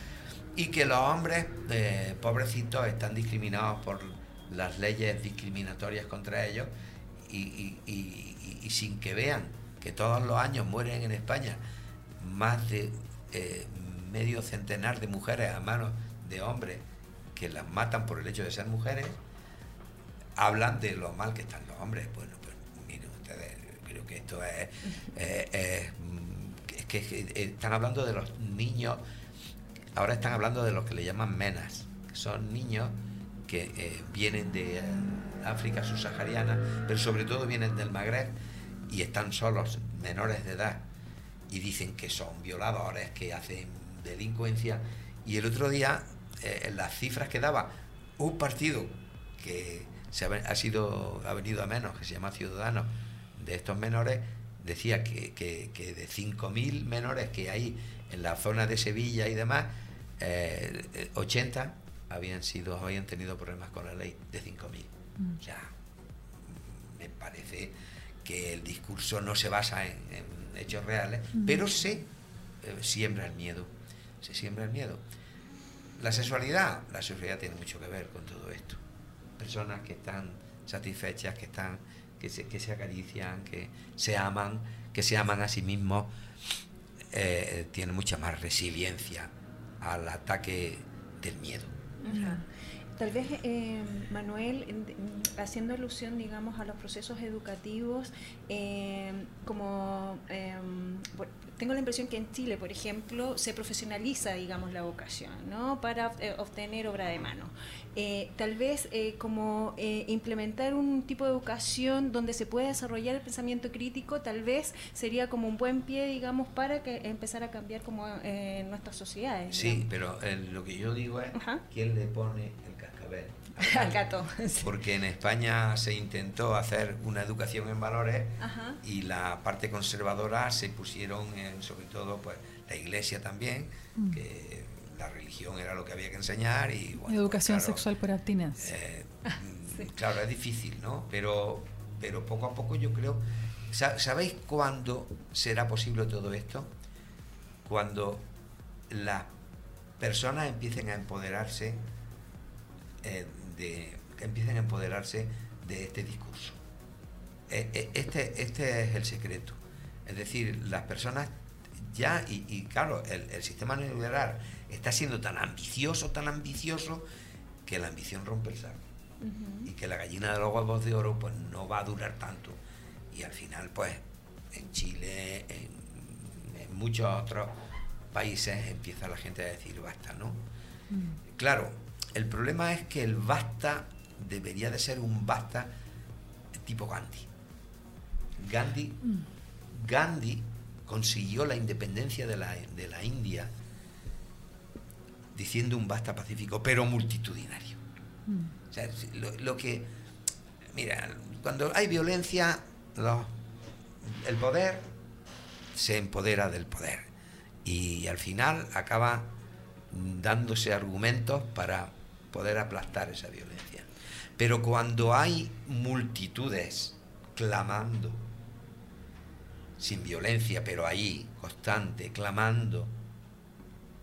y que los hombres eh, pobrecitos están discriminados por las leyes discriminatorias contra ellos y, y- y- y- y sin que vean que todos los años mueren en España más de eh, medio centenar de mujeres a manos de hombres que las matan por el hecho de ser mujeres, hablan de lo mal que están los hombres. Bueno, pues miren ustedes, creo que esto es, eh, es, mm, es que eh, están hablando de los niños, ahora están hablando de los que le llaman menas, que son niños que eh, vienen de eh, África subsahariana, pero sobre todo vienen del Magreb y están solos, menores de edad, y dicen que son violadores, que hacen delincuencia. Y el otro día, eh, las cifras que daba un partido que se ha, ha sido, ha venido a menos, que se llama Ciudadanos, de estos menores, decía que, que- que de 5.000 menores que hay en la zona de Sevilla y demás, eh, eh, 80 habían sido habían tenido problemas con la ley de 5.000. O sea, mm, me parece que el discurso no se basa en, en hechos reales, pero se eh, siembra el miedo. Se siembra el miedo. La sexualidad, la sexualidad tiene mucho que ver con todo esto. Personas que están satisfechas, que están, que se, que se acarician, que se aman, que se aman a sí mismos, eh, tienen mucha más resiliencia al ataque del miedo. Tal vez, eh, Manuel, en- en- haciendo alusión, digamos, a los procesos educativos, eh, como eh, tengo la impresión que en Chile, por ejemplo, se profesionaliza, digamos, la vocación, ¿no? Para eh, obtener obra de mano. Eh, tal vez eh, como eh, implementar un tipo de educación donde se pueda desarrollar el pensamiento crítico, tal vez sería como un buen pie, digamos, para que empezar a cambiar como eh, nuestras sociedades. Sí, pero eh, lo que yo digo es Ajá. quién le pone el cascabel. Al [LAUGHS] gato. [LAUGHS] Porque en España se intentó hacer una educación en valores Ajá. y la parte conservadora se pusieron en, sobre todo, pues la iglesia también, que la religión era lo que había que enseñar y bueno, pues, Educación claro, sexual por abstinencia. eh, [LAUGHS] mm, Claro, es difícil, ¿no? Pero, pero poco a poco yo creo... Sa- ¿Sabéis cuándo será posible todo esto? Cuando las personas empiecen a empoderarse eh, de, que empiecen a empoderarse de este discurso. Eh, Este, este es el secreto. Es decir, las personas ya, y, y claro, el, el sistema neoliberal está siendo tan ambicioso, tan ambicioso, que la ambición rompe el saco. Y que la gallina de los huevos de oro pues no va a durar tanto. Y al final, pues, en Chile, en, en muchos otros países, empieza la gente a decir basta, ¿no? Claro, el problema es que el basta debería de ser un basta tipo Gandhi. Gandhi, Gandhi consiguió la independencia de la, de la India diciendo un basta pacífico, pero multitudinario. O sea, lo, lo que... Mira, cuando hay violencia, lo- el poder se empodera del poder y al final acaba dándose argumentos para poder aplastar esa violencia. Pero cuando hay multitudes clamando, sin violencia, pero ahí, constante, clamando,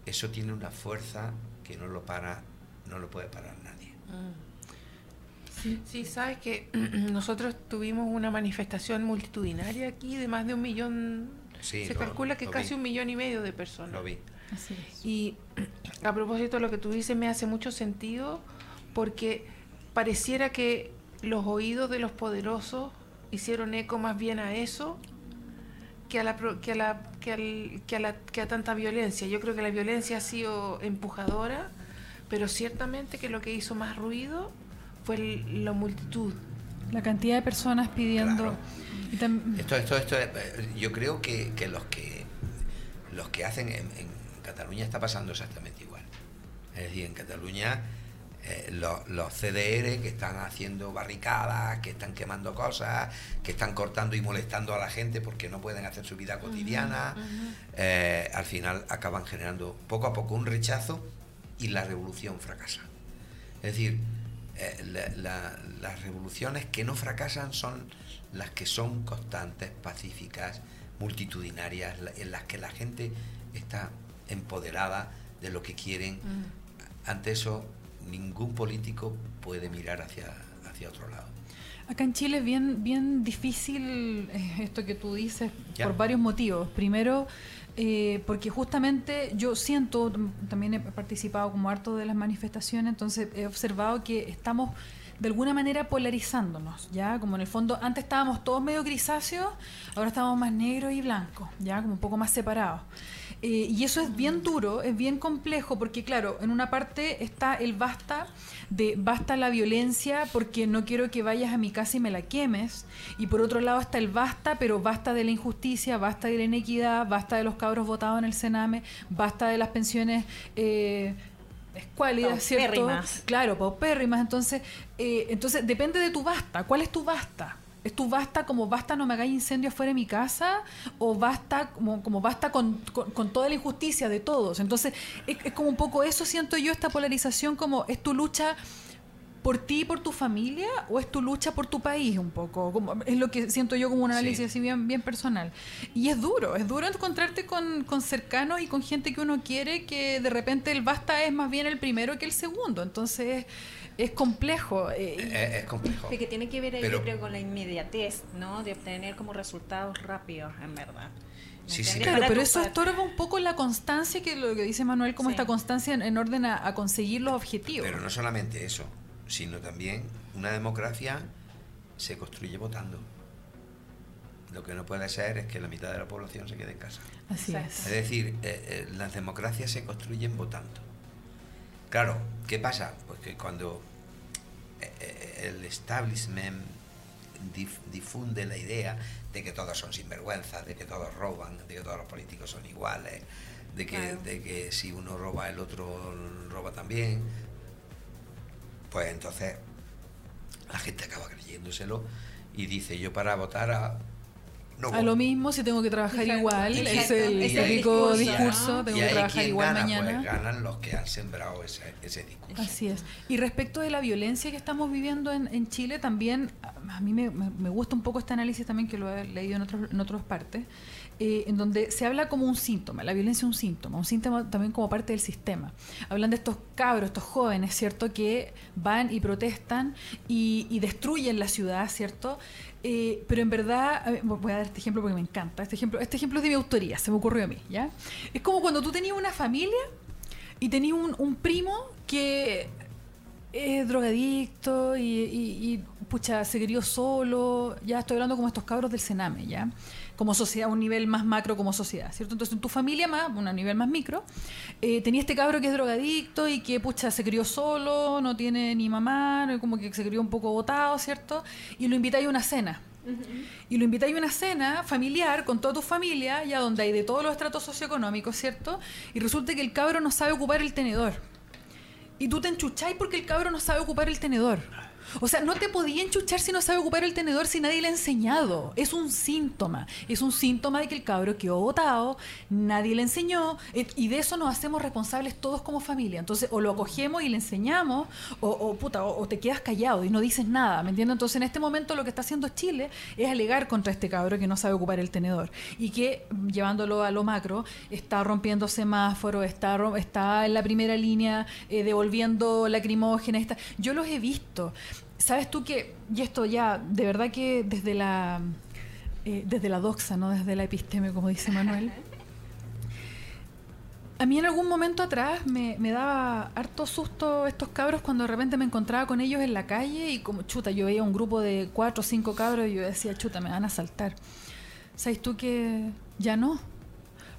eso tiene una fuerza que no lo para, no lo puede parar nadie. Sí, sabes que [CLEARS THROAT] nosotros tuvimos una manifestación multitudinaria aquí de más de un millón, Sí, se lo- calcula que casi vi. un millón y medio de personas. Lo vi. Así es. Y [CLEARS THROAT] a propósito de lo que tú dices, me hace mucho sentido porque pareciera que los oídos de los poderosos hicieron eco más bien a eso que a la que a la que, al- que a la que a tanta violencia. Yo creo que la violencia ha sido empujadora, pero ciertamente que lo que hizo más ruido fue el- la multitud. La cantidad de personas pidiendo. Claro. y Esto, esto, esto, eh, yo creo que, que los que los que hacen en, en Cataluña está pasando exactamente igual. Es decir, en Cataluña eh, los, los CDR que están haciendo barricadas, que están quemando cosas, que están cortando y molestando a la gente porque no pueden hacer su vida cotidiana, eh, al final acaban generando poco a poco un rechazo y la revolución fracasa. Es decir, eh, la- la- las revoluciones que no fracasan son las que son constantes, pacíficas, multitudinarias, en las que la gente está empoderada de lo que quieren. Ante eso, ningún político puede mirar hacia, hacia otro lado. Acá en Chile es bien, bien difícil eh, esto que tú dices Ya. por varios motivos. Primero, eh, porque justamente yo siento, tam- también he participado como harto de las manifestaciones, entonces he observado que estamos de alguna manera polarizándonos, ¿ya? Como en el fondo, antes estábamos todos medio grisáceos, ahora estamos más negros y blancos, ¿ya? Como un poco más separados. Eh, y eso es bien duro, es bien complejo, porque claro, en una parte está el basta de basta la violencia porque no quiero que vayas a mi casa y me la quemes. Y por otro lado está el basta, pero basta de la injusticia, basta de la inequidad, basta de los cabros votados en el Sename, basta de las pensiones eh, escuálidas, ¿cierto? Claro, paupérrimas. Entonces, eh, entonces depende de tu basta. ¿Cuál es tu basta? ¿Es tu basta como basta no me hagáis incendio afuera de mi casa? ¿O basta como, como basta con, con- con toda la injusticia de todos? Entonces, es, es como un poco eso siento yo, esta polarización, como es tu lucha por ti y por tu familia o es tu lucha por tu país un poco como, es lo que siento yo como un análisis Sí. así bien bien personal y es duro es duro encontrarte con, con cercanos y con gente que uno quiere que de repente el basta es más bien el primero que el segundo entonces es complejo eh, Es, es complejo. Que tiene que ver ahí, Pero- yo creo, con la inmediatez, ¿no? De obtener como resultados rápidos, en verdad. ¿Me Sí, sí? Claro, pero eso estorba un poco la constancia que lo que dice Manuel, como Sí. esta constancia en, en orden a, a conseguir los objetivos. Pero no solamente eso, sino también una democracia se construye votando. Lo que no puede ser es que la mitad de la población se quede en casa. Así es. Es decir, eh, eh, las democracias se construyen votando. Claro, ¿qué pasa? Pues que cuando eh, eh, el establishment dif- difunde la idea de que todos son sinvergüenzas, de que todos roban, de que todos los políticos son iguales, de que, Claro. de que si uno roba el otro roba también, pues entonces la gente acaba creyéndoselo y dice yo para votar a... no A voto". lo mismo si tengo que trabajar Exacto, igual, es exacto. el es el típico discurso, tengo que trabajar igual gana, mañana. Pues ganan los que han sembrado ese, ese discurso. Así es. Y respecto de la violencia que estamos viviendo en, en Chile, también a mí me, me- me gusta un poco este análisis también que lo he leído en, otros en otras partes, eh, en donde se habla como un síntoma, la violencia es un síntoma, un síntoma también como parte del sistema. Hablan de estos cabros, estos jóvenes, ¿cierto?, que van y protestan y, y destruyen la ciudad, ¿cierto? Eh, pero en verdad, voy a dar este ejemplo porque me encanta. Este ejemplo, este ejemplo es de mi autoría, se me ocurrió a mí, ¿ya? Es como cuando tú tenías una familia y tenías un, un primo que es drogadicto y, y- y, pucha, se crió solo. Ya estoy hablando como estos cabros del Sename, ¿ya? Como sociedad, un nivel más macro como sociedad, ¿cierto? Entonces, en tu familia, más, bueno, a nivel más micro, eh, tenía este cabro que es drogadicto y que, pucha, se crió solo, no tiene ni mamá, no- como que se crió un poco botado, ¿cierto? Y lo invitáis a una cena. Y lo invitáis a una cena familiar con toda tu familia, ya donde hay de todos los estratos socioeconómicos, ¿cierto? Y resulta que el cabro no sabe ocupar el tenedor. Y tú te enchucháis porque el cabro no sabe ocupar el tenedor. O sea, no te podía enchuchar si no sabe ocupar el tenedor si nadie le ha enseñado. Es un síntoma. Es un síntoma de que el cabro quedó botado, nadie le enseñó, eh, y de eso nos hacemos responsables todos como familia. Entonces, o lo acogemos y le enseñamos, o, puta, o, te quedas callado y no dices nada, ¿me entiendes? Entonces, en este momento lo que está haciendo Chile es alegar contra este cabro que no sabe ocupar el tenedor y que, mm, llevándolo a lo macro, está rompiendo semáforos, está, está en la primera línea eh, devolviendo lacrimógenas. Está... Yo los he visto. ¿Sabes tú que, y esto ya, de verdad que desde la, eh, desde la doxa, no desde la episteme, como dice Manuel, [LAUGHS] a mí en algún momento atrás me, me daba harto susto estos cabros cuando de repente me encontraba con ellos en la calle y como chuta, yo veía un grupo de cuatro o cinco cabros y yo decía, chuta, me van a saltar. ¿Sabes tú que ya no?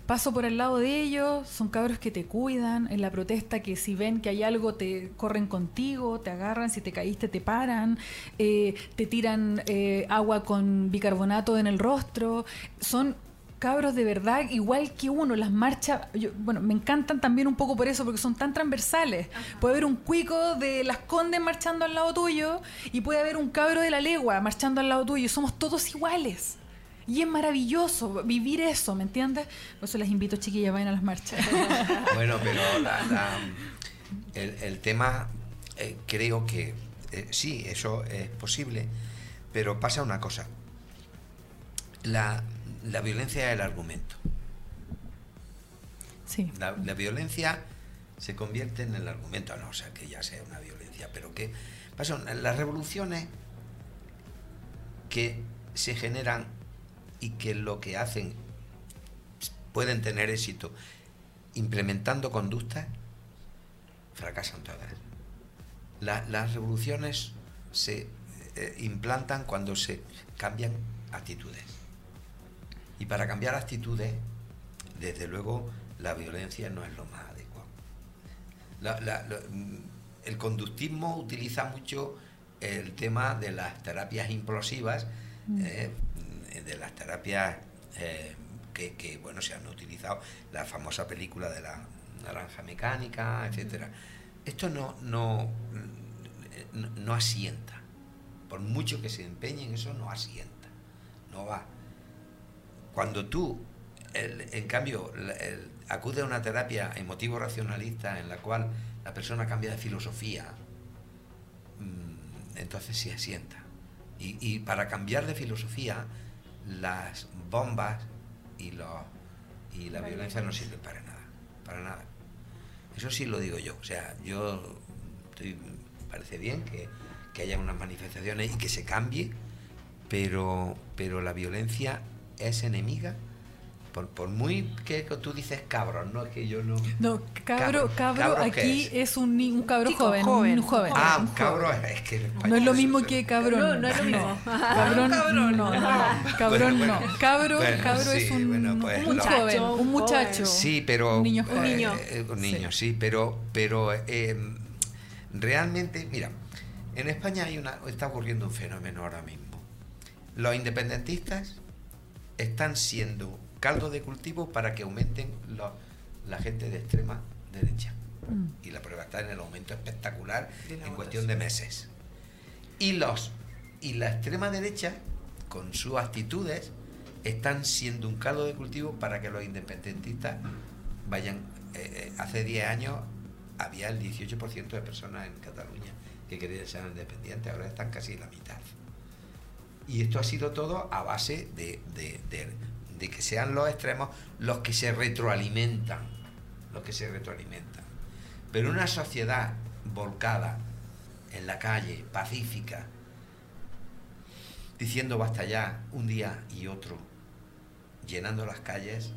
Paso por el lado de ellos, son cabros que te cuidan en la protesta, que si ven que hay algo te corren contigo, te agarran, si te caíste te paran, eh, te tiran eh, agua con bicarbonato en el rostro. Son cabros de verdad igual que uno, las marchas, yo- bueno, me encantan también un poco por eso, porque son tan transversales. Puede haber un cuico de las Condes marchando al lado tuyo y puede haber un cabro de la legua marchando al lado tuyo. Somos todos iguales. Y es maravilloso vivir eso, ¿me entiendes? Por eso les invito, chiquillas, vayan a las marchas. [LAUGHS] Bueno, pero [LAUGHS] la- la- el, el tema, eh, creo que eh, sí, eso es posible, pero pasa una cosa. La, la violencia es el argumento. Sí. La, la violencia se convierte en el argumento, no ser que ya sea una violencia, pero que pasa, las revoluciones que se generan y que lo que hacen pueden tener éxito implementando conductas, fracasan todas. La- las revoluciones se eh, implantan cuando se cambian actitudes. Y para cambiar actitudes, desde luego, la violencia no es lo más adecuado. La- la- lo- mm, el conductismo utiliza mucho el tema de las terapias implosivas, eh, mm, de las terapias eh, que, que, bueno, se han utilizado, la famosa película de la naranja mecánica, etcétera. Esto no, no, mm, no, no asienta. Por mucho que se empeñe en eso, no asienta. No va. Cuando tú, el- en cambio, el- acude a una terapia emotivo-racionalista en la cual la persona cambia de filosofía, mm, entonces sí asienta. Y, y para cambiar de filosofía, las bombas y, los, y la violencia no sirven para nada. Para nada. Eso sí lo digo yo. O sea, yo estoy- parece bien que, que haya unas manifestaciones y que se cambie, pero, pero la violencia es enemiga. Por, por muy que tú dices cabros, no es que yo no. No, cabro, Cabro, cabro, ¿cabro qué aquí es? es, un, un cabro Chico, joven, joven, un joven. Ah, un cabro joven. es que en No español es lo mismo que cabrón. No, no es lo mismo. [LAUGHS] Cabrón, Cabrón, no, no, [LAUGHS] no. Cabrón, Bueno, no. Cabro, Bueno, cabro sí, es un, bueno, pues un joven, Muchacho, un un muchacho. joven. Sí, pero. Un niño joven. eh, Niño. eh, un Sí. niño, sí, pero, pero eh, realmente, mira, en España hay una, está ocurriendo un fenómeno ahora mismo. Los independentistas están siendo caldo de cultivo para que aumenten la gente de extrema derecha. Mm. Y la prueba está en el aumento espectacular en cuestión de meses. Y los y la extrema derecha, con sus actitudes, están siendo un caldo de cultivo para que los independentistas vayan. eh, eh, hace 10 años había el 18% de personas en Cataluña que querían ser independientes, ahora están casi la mitad. Y esto ha sido todo a base de, de- de- de que sean los extremos los que se retroalimentan, los que se retroalimentan. Pero una sociedad volcada en la calle, pacífica, diciendo basta ya un día y otro, llenando las calles,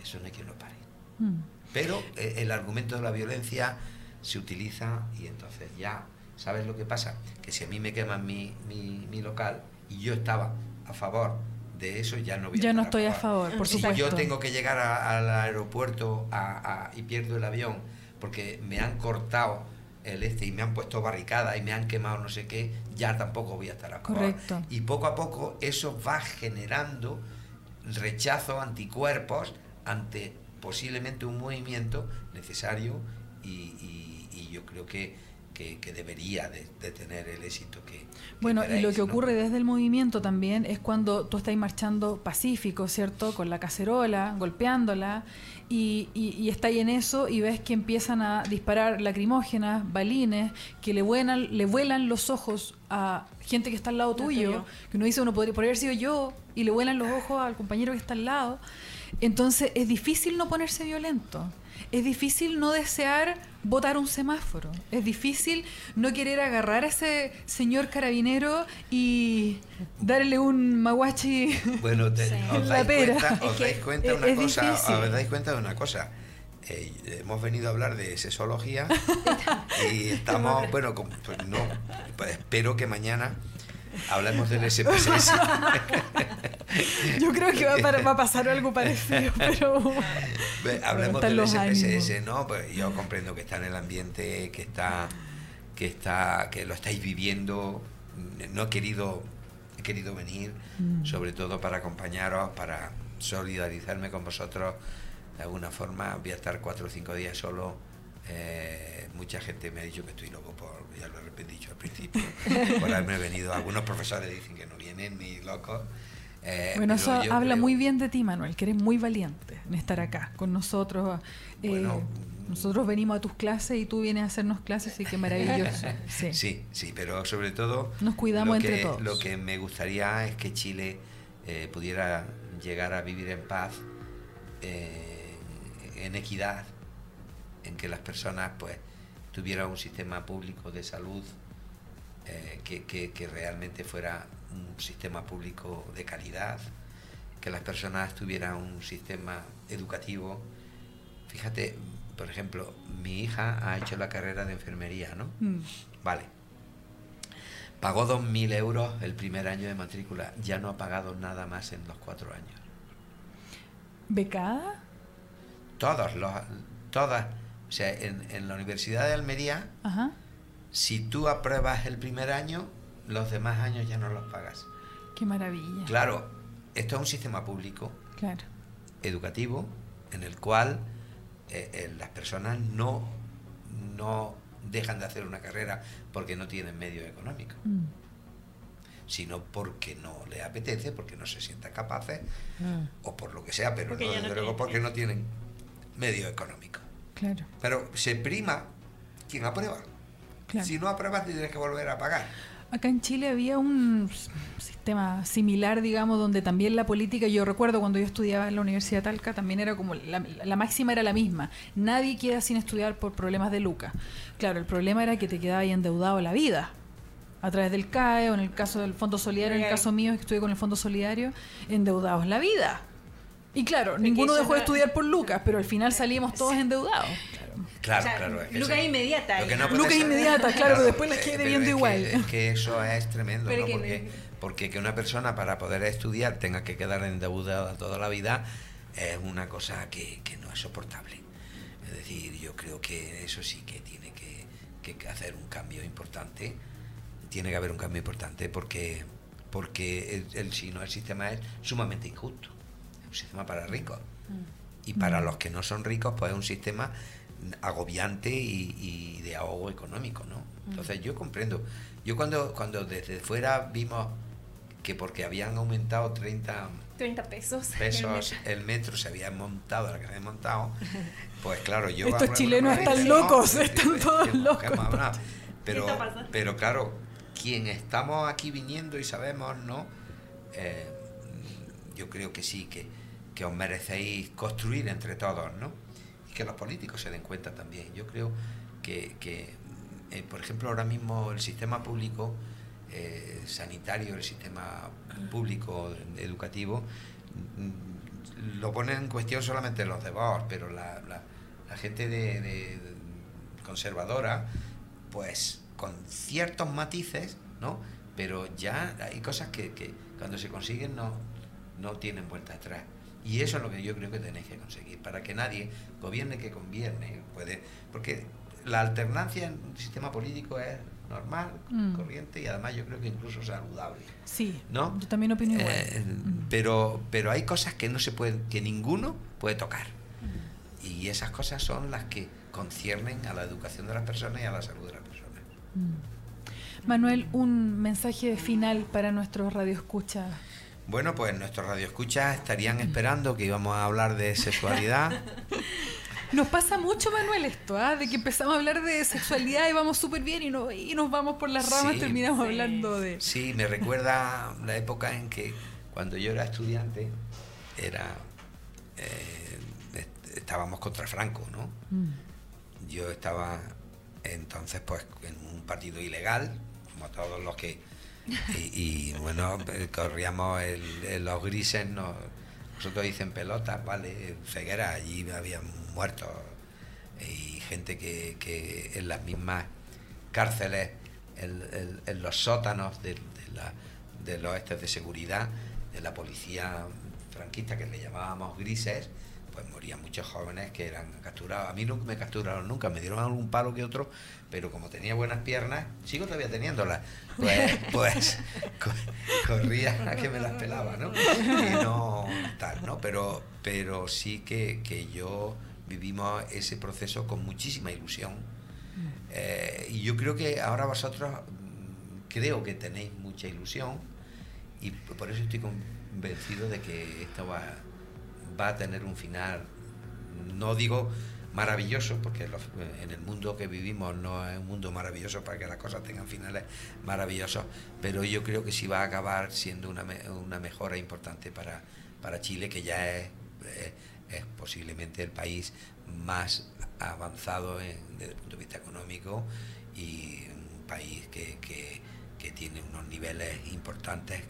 eso no hay quien lo pare. Mm. Pero eh, el argumento de la violencia se utiliza y entonces ya, ¿sabes lo que pasa? Que si a mí me queman mi, mi, mi local y yo estaba a favor de eso, ya no voy a Ya no estoy a favor, por si supuesto. yo tengo que llegar a- al aeropuerto a- a- y pierdo el avión porque me han cortado el este y me han puesto barricada y me han quemado no sé qué, ya tampoco voy a estar a favor. Correcto. Y poco a poco eso va generando rechazo, anticuerpos ante posiblemente un movimiento necesario y, y- y yo creo que, que- que debería de, de tener el éxito que... Bueno, y lo que ¿no? ocurre desde el movimiento también es cuando tú estás marchando pacífico, ¿cierto? Con la cacerola, golpeándola, y, y, y estáis en eso y ves que empiezan a disparar lacrimógenas, balines, que le vuelan, le vuelan los ojos a gente que está al lado tuyo. que uno dice, uno podría, podría haber sido yo, y le vuelan los ojos al compañero que está al lado. Entonces es difícil no ponerse violento. Es difícil no desear botar un semáforo. Es difícil no querer agarrar a ese señor carabinero y darle un maguachi. Bueno, te- Sí. os, dais cuenta, Es os que dais cuenta es- una es cosa, difícil. os dais cuenta de una cosa. Eh, hemos venido a hablar de sexología [LAUGHS] y estamos, bueno, como- pues no, pues espero que mañana hablemos del SPSS. [LAUGHS] Yo creo que va, a par- va a pasar algo parecido, [LAUGHS] pero Hablemos del SPSS. ¿no? Pues yo comprendo que está en el ambiente, que está, que está, que lo estáis viviendo. No he querido, he querido venir, Mm. sobre todo para acompañaros, para solidarizarme con vosotros. De alguna forma, voy a estar cuatro o cinco días solo. Eh, mucha gente me ha dicho que estoy loco por, he dicho al principio, [LAUGHS] por haberme venido. Algunos profesores dicen que no vienen ni locos. Eh, bueno, eso habla creo- muy bien de ti, Manuel, que eres muy valiente en estar acá con nosotros. Eh, Bueno. nosotros venimos a tus clases y tú vienes a hacernos clases, y qué maravilloso. [LAUGHS] Sí. Sí, sí, pero sobre todo Nos cuidamos que, entre todos. Lo que me gustaría es que Chile eh, pudiera llegar a vivir en paz, eh, en equidad, en que las personas pues tuvieran un sistema público de salud eh, que, que- que realmente fuera un sistema público de calidad, que las personas tuvieran un sistema educativo. Fíjate, por ejemplo, mi hija ha hecho la carrera de enfermería, ¿no? Mm. Vale. Pagó 2.000 euros el primer año de matrícula. Ya no ha pagado nada más en los cuatro años. ¿Becada? Todos los... Todas. O sea, en, en la Universidad de Almería, Ajá. si tú apruebas el primer año, los demás años ya no los pagas. Qué maravilla. Claro, esto es un sistema público, Claro. educativo, en el cual eh, eh, las personas no, no dejan de hacer una carrera porque no tienen medio económico. Mm. sino porque no le apetece, porque no se sientan capaces, o por lo que sea, pero Porque no, desde luego tienen, porque no tienen medio económico. Claro, Pero se prima quien aprueba. claro. Si no apruebas, tienes que volver a pagar. Acá en Chile había un sistema similar, digamos, donde también la política, yo recuerdo cuando yo estudiaba en la Universidad de Talca, también era como, la, la máxima era la misma. Nadie queda sin estudiar por problemas de lucas. Claro, el problema era que te quedaba ahí endeudado la vida. A través del CAE o en el caso del Fondo Solidario, en el caso mío que estudié con el Fondo Solidario, endeudados la vida. Y claro, Porque ninguno dejó de no- estudiar por lucas, pero al final salíamos todos endeudados. Claro, O sea, claro. lucas inmediata no Lucas inmediata, claro, pero después les quede pero igual. es que- es que eso es tremendo, Pero ¿no? que- Porque, porque que una persona para poder estudiar tenga que quedar endeudada toda la vida es una cosa que, que no es soportable. Es decir, yo creo que eso sí que tiene que, que hacer un cambio importante. Tiene que haber un cambio importante porque, porque el, el- si no el sistema es sumamente injusto. Un sistema para ricos. Y para los que no son ricos, pues es un sistema agobiante y, y de ahogo económico, ¿no? Entonces yo comprendo. Yo cuando, cuando desde fuera vimos que porque habían aumentado 30 30 pesos. pesos el metro, se había montado la que había montado, pues claro, yo... Estos chilenos están locos, están todos ¿qué- qué locos. Pero, pero claro, quien estamos aquí viniendo y sabemos, ¿no? Eh, yo creo que sí, que, que os merecéis construir entre todos, ¿no? Y que los políticos se den cuenta también. Yo creo que, que, eh, por ejemplo, ahora mismo el sistema público eh, sanitario, el sistema público educativo, mm, lo ponen en cuestión solamente los de Vox, pero la, la- la gente de, de- conservadora, pues con ciertos matices, ¿no? Pero ya hay cosas que, que cuando se consiguen no, no tienen vuelta atrás. Y eso es lo que yo creo que tenéis que conseguir, para que nadie, gobierne que conviene, puede, porque la alternancia en un sistema político es normal, Mm. corriente y además yo creo que incluso saludable. Sí, ¿No? yo también opino igual. Eh, Mm. pero, pero hay cosas que no se pueden, que ninguno puede tocar. Mm. Y esas cosas son las que conciernen a la educación de las personas y a la salud de las personas. Manuel, un mensaje final para nuestros radioescuchas. Bueno, pues nuestros radioescuchas estarían esperando que íbamos a hablar de sexualidad. [LAUGHS] Nos pasa mucho, Manuel, esto, ¿ah? de que empezamos a hablar de sexualidad y vamos súper bien y, no, y nos vamos por las ramas, Sí. terminamos Sí. hablando de... Sí, me recuerda la época en que cuando yo era estudiante era eh, est- estábamos contra Franco, ¿no? Mm. Yo estaba entonces pues en un partido ilegal, como todos los que y, bueno eh, corríamos el- los grises, no, nosotros dicen pelotas, vale, ceguera, allí había muertos y gente que, en las mismas cárceles, en, los sótanos de, de los estos de seguridad, de la policía franquista que le llamábamos grises, pues morían muchos jóvenes que eran capturados. A mí no me capturaron nunca, me dieron algún palo que otro, pero como tenía buenas piernas, sigo todavía teniéndolas, pues, [LAUGHS] pues co- corría [LAUGHS] a que me las pelaba, ¿no? Y no tal, ¿no? Pero, pero sí que, que yo vivimos ese proceso con muchísima ilusión. Eh, y yo creo que ahora vosotros mm, creo que tenéis mucha ilusión y por eso estoy convencido de que esto va, va a tener un final, no digo maravilloso, porque los- en el mundo que vivimos no es un mundo maravilloso para que las cosas tengan finales maravillosos, pero yo creo que sí va a acabar siendo una, una mejora importante para, para Chile, que ya es, eh, es posiblemente el país más avanzado desde el punto de vista económico y un país que- que tiene unos niveles importantes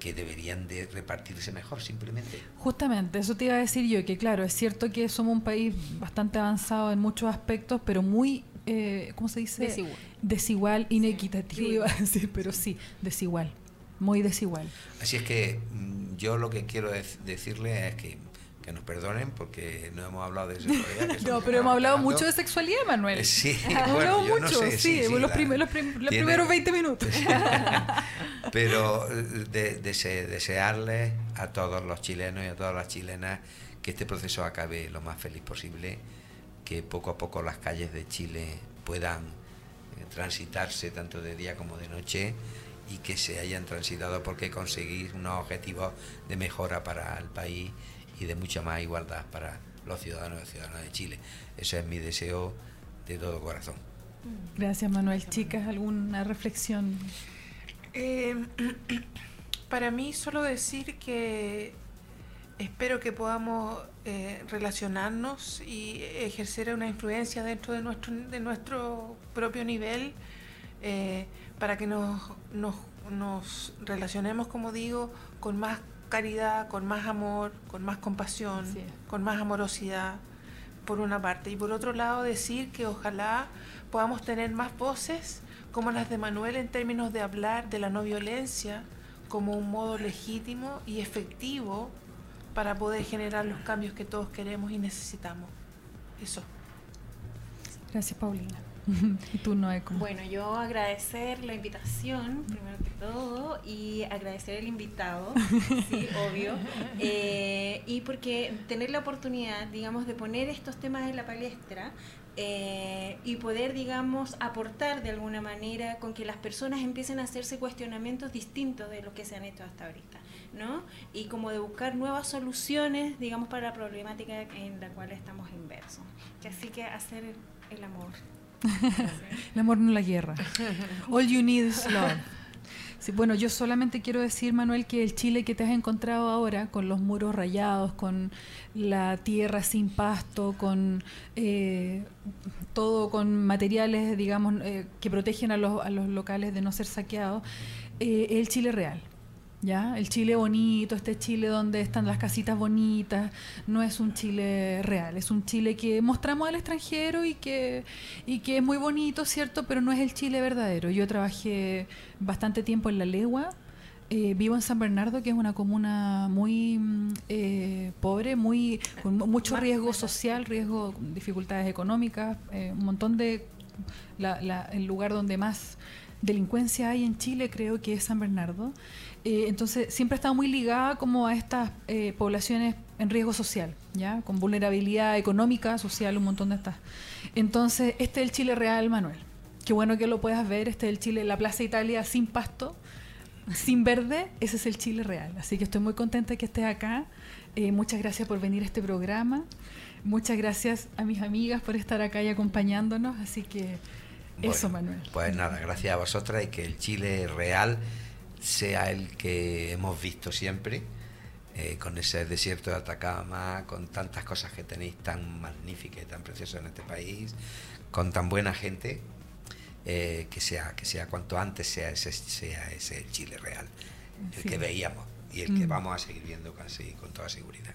que deberían de repartirse mejor simplemente. Justamente, eso te iba a decir yo, que claro, es cierto que somos un país bastante avanzado en muchos aspectos, pero muy, eh, ¿cómo se dice? Desigual. Desigual, inequitativo, Sí. iba a decir, pero sí, desigual, muy desigual. Así es que mm, yo lo que quiero dec- decirle es que, que nos perdonen porque no hemos hablado de sexualidad. [LAUGHS] No, pero hemos hablado mucho de sexualidad, Manuel. Eh, Sí, [LAUGHS] Hemos bueno, hablado no mucho, sé, sí, sí, sí, los, la- los prim- los tiene- primeros [LAUGHS] 20 minutos. Pero de- dese- desearles a todos los chilenos y a todas las chilenas que este proceso acabe lo más feliz posible, que poco a poco las calles de Chile puedan eh, transitarse tanto de día como de noche y que se hayan transitado porque conseguir unos objetivos de mejora para el país y de mucha más igualdad para los ciudadanos y ciudadanas de Chile. Ese es mi deseo de todo corazón. Gracias, Manuel. Chicas, ¿alguna reflexión? Eh, [CLEARS THROAT] para mí solo decir que espero que podamos eh, relacionarnos y ejercer una influencia dentro de nuestro, de nuestro propio nivel eh, para que nos, nos, nos relacionemos, como digo, con más caridad, con más amor, con más compasión, con más amorosidad, por una parte. Y por otro lado, decir que ojalá podamos tener más voces como las de Manuel en términos de hablar de la no violencia como un modo legítimo y efectivo para poder generar los cambios que todos queremos y necesitamos. Eso. Gracias, Paulina. [LAUGHS] y tú, Noé, ¿cómo? Bueno, yo agradecer la invitación, primero que todo, y agradecer el invitado, [LAUGHS] sí, obvio, eh, y porque tener la oportunidad, digamos, de poner estos temas en la palestra eh, y poder, digamos, aportar de alguna manera con que las personas empiecen a hacerse cuestionamientos distintos de lo que se han hecho hasta ahorita, ¿no? Y como de buscar nuevas soluciones, digamos, para la problemática en la cual estamos inversos. Así que hacer el amor. El amor no la guerra. All you need is love. Bueno, yo solamente quiero decir, Manuel, que el Chile que te has encontrado ahora, con los muros rayados, con la tierra sin pasto, con eh, todo con materiales, digamos, eh, que protegen a los, a los locales de no ser saqueados, eh, el Chile real. ¿Ya? El Chile bonito, este Chile donde están las casitas bonitas, no es un Chile real, es un Chile que mostramos al extranjero y que, y que es muy bonito, ¿cierto? Pero no es el Chile verdadero. Yo trabajé bastante tiempo en La Legua, Eh, vivo en San Bernardo, que es una comuna muy mm, eh, pobre, muy con mu- mucho riesgo social, riesgo, dificultades económicas, eh, un montón de... la- la- el lugar donde más delincuencia hay en Chile creo que es San Bernardo. Eh, entonces siempre he estado muy ligada como a estas eh, poblaciones en riesgo social, ¿ya? Con vulnerabilidad económica, social, un montón de estas. Entonces, este es el Chile real, Manuel. Qué bueno que lo puedas ver, este es el Chile, la Plaza Italia sin pasto, sin verde, ese es el Chile real. Así que estoy muy contenta que estés acá. Eh, muchas gracias por venir a este programa. Muchas gracias a mis amigas por estar acá y acompañándonos. Así que eso, Bueno, Manuel. Pues nada, gracias a vosotras y que el Chile real sea el que hemos visto siempre, eh, con ese desierto de Atacama, con tantas cosas que tenéis tan magníficas y tan preciosas en este país, con tan buena gente, eh, que sea que sea cuanto antes sea ese, sea ese Chile real, el Sí. que veíamos y el que Mm. vamos a seguir viendo casi con toda seguridad.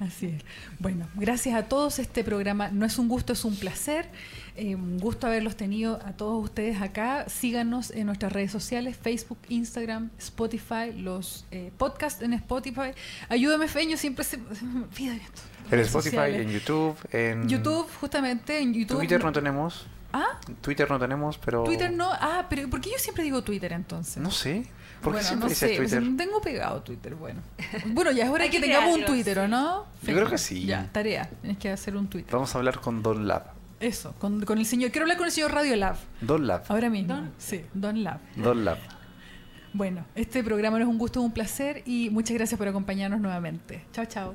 Así es. Bueno, gracias a todos. Este programa no es un gusto, es un placer. Eh, un gusto haberlos tenido a todos ustedes acá. Síganos en nuestras redes sociales, Facebook, Instagram, Spotify, los eh, podcasts en Spotify. Ayúdame, Feño, siempre se, se me olvida esto. En Spotify, sociales. en YouTube, en YouTube, justamente, en YouTube. Twitter no tenemos. Ah, Twitter no tenemos, pero... Twitter no. Ah, pero ¿por qué yo siempre digo Twitter entonces? No sé. ¿Por qué bueno, siempre no dices sé, pues, Twitter? tengo pegado Twitter, bueno. Bueno, ya es hora [LAUGHS] Hay que que tengamos un Twitter, ¿o no? Yo creo que sí. Ya, tarea. Tienes que hacer un Twitter. Vamos a hablar con Don Lab. Eso, con, con el señor. Quiero hablar con el señor Radio Lab. Don Lab. Ahora mismo. Don- Sí, Don Lab. Don Lab. Bueno, este programa no es un gusto, es un placer y muchas gracias por acompañarnos nuevamente. Chao, chao.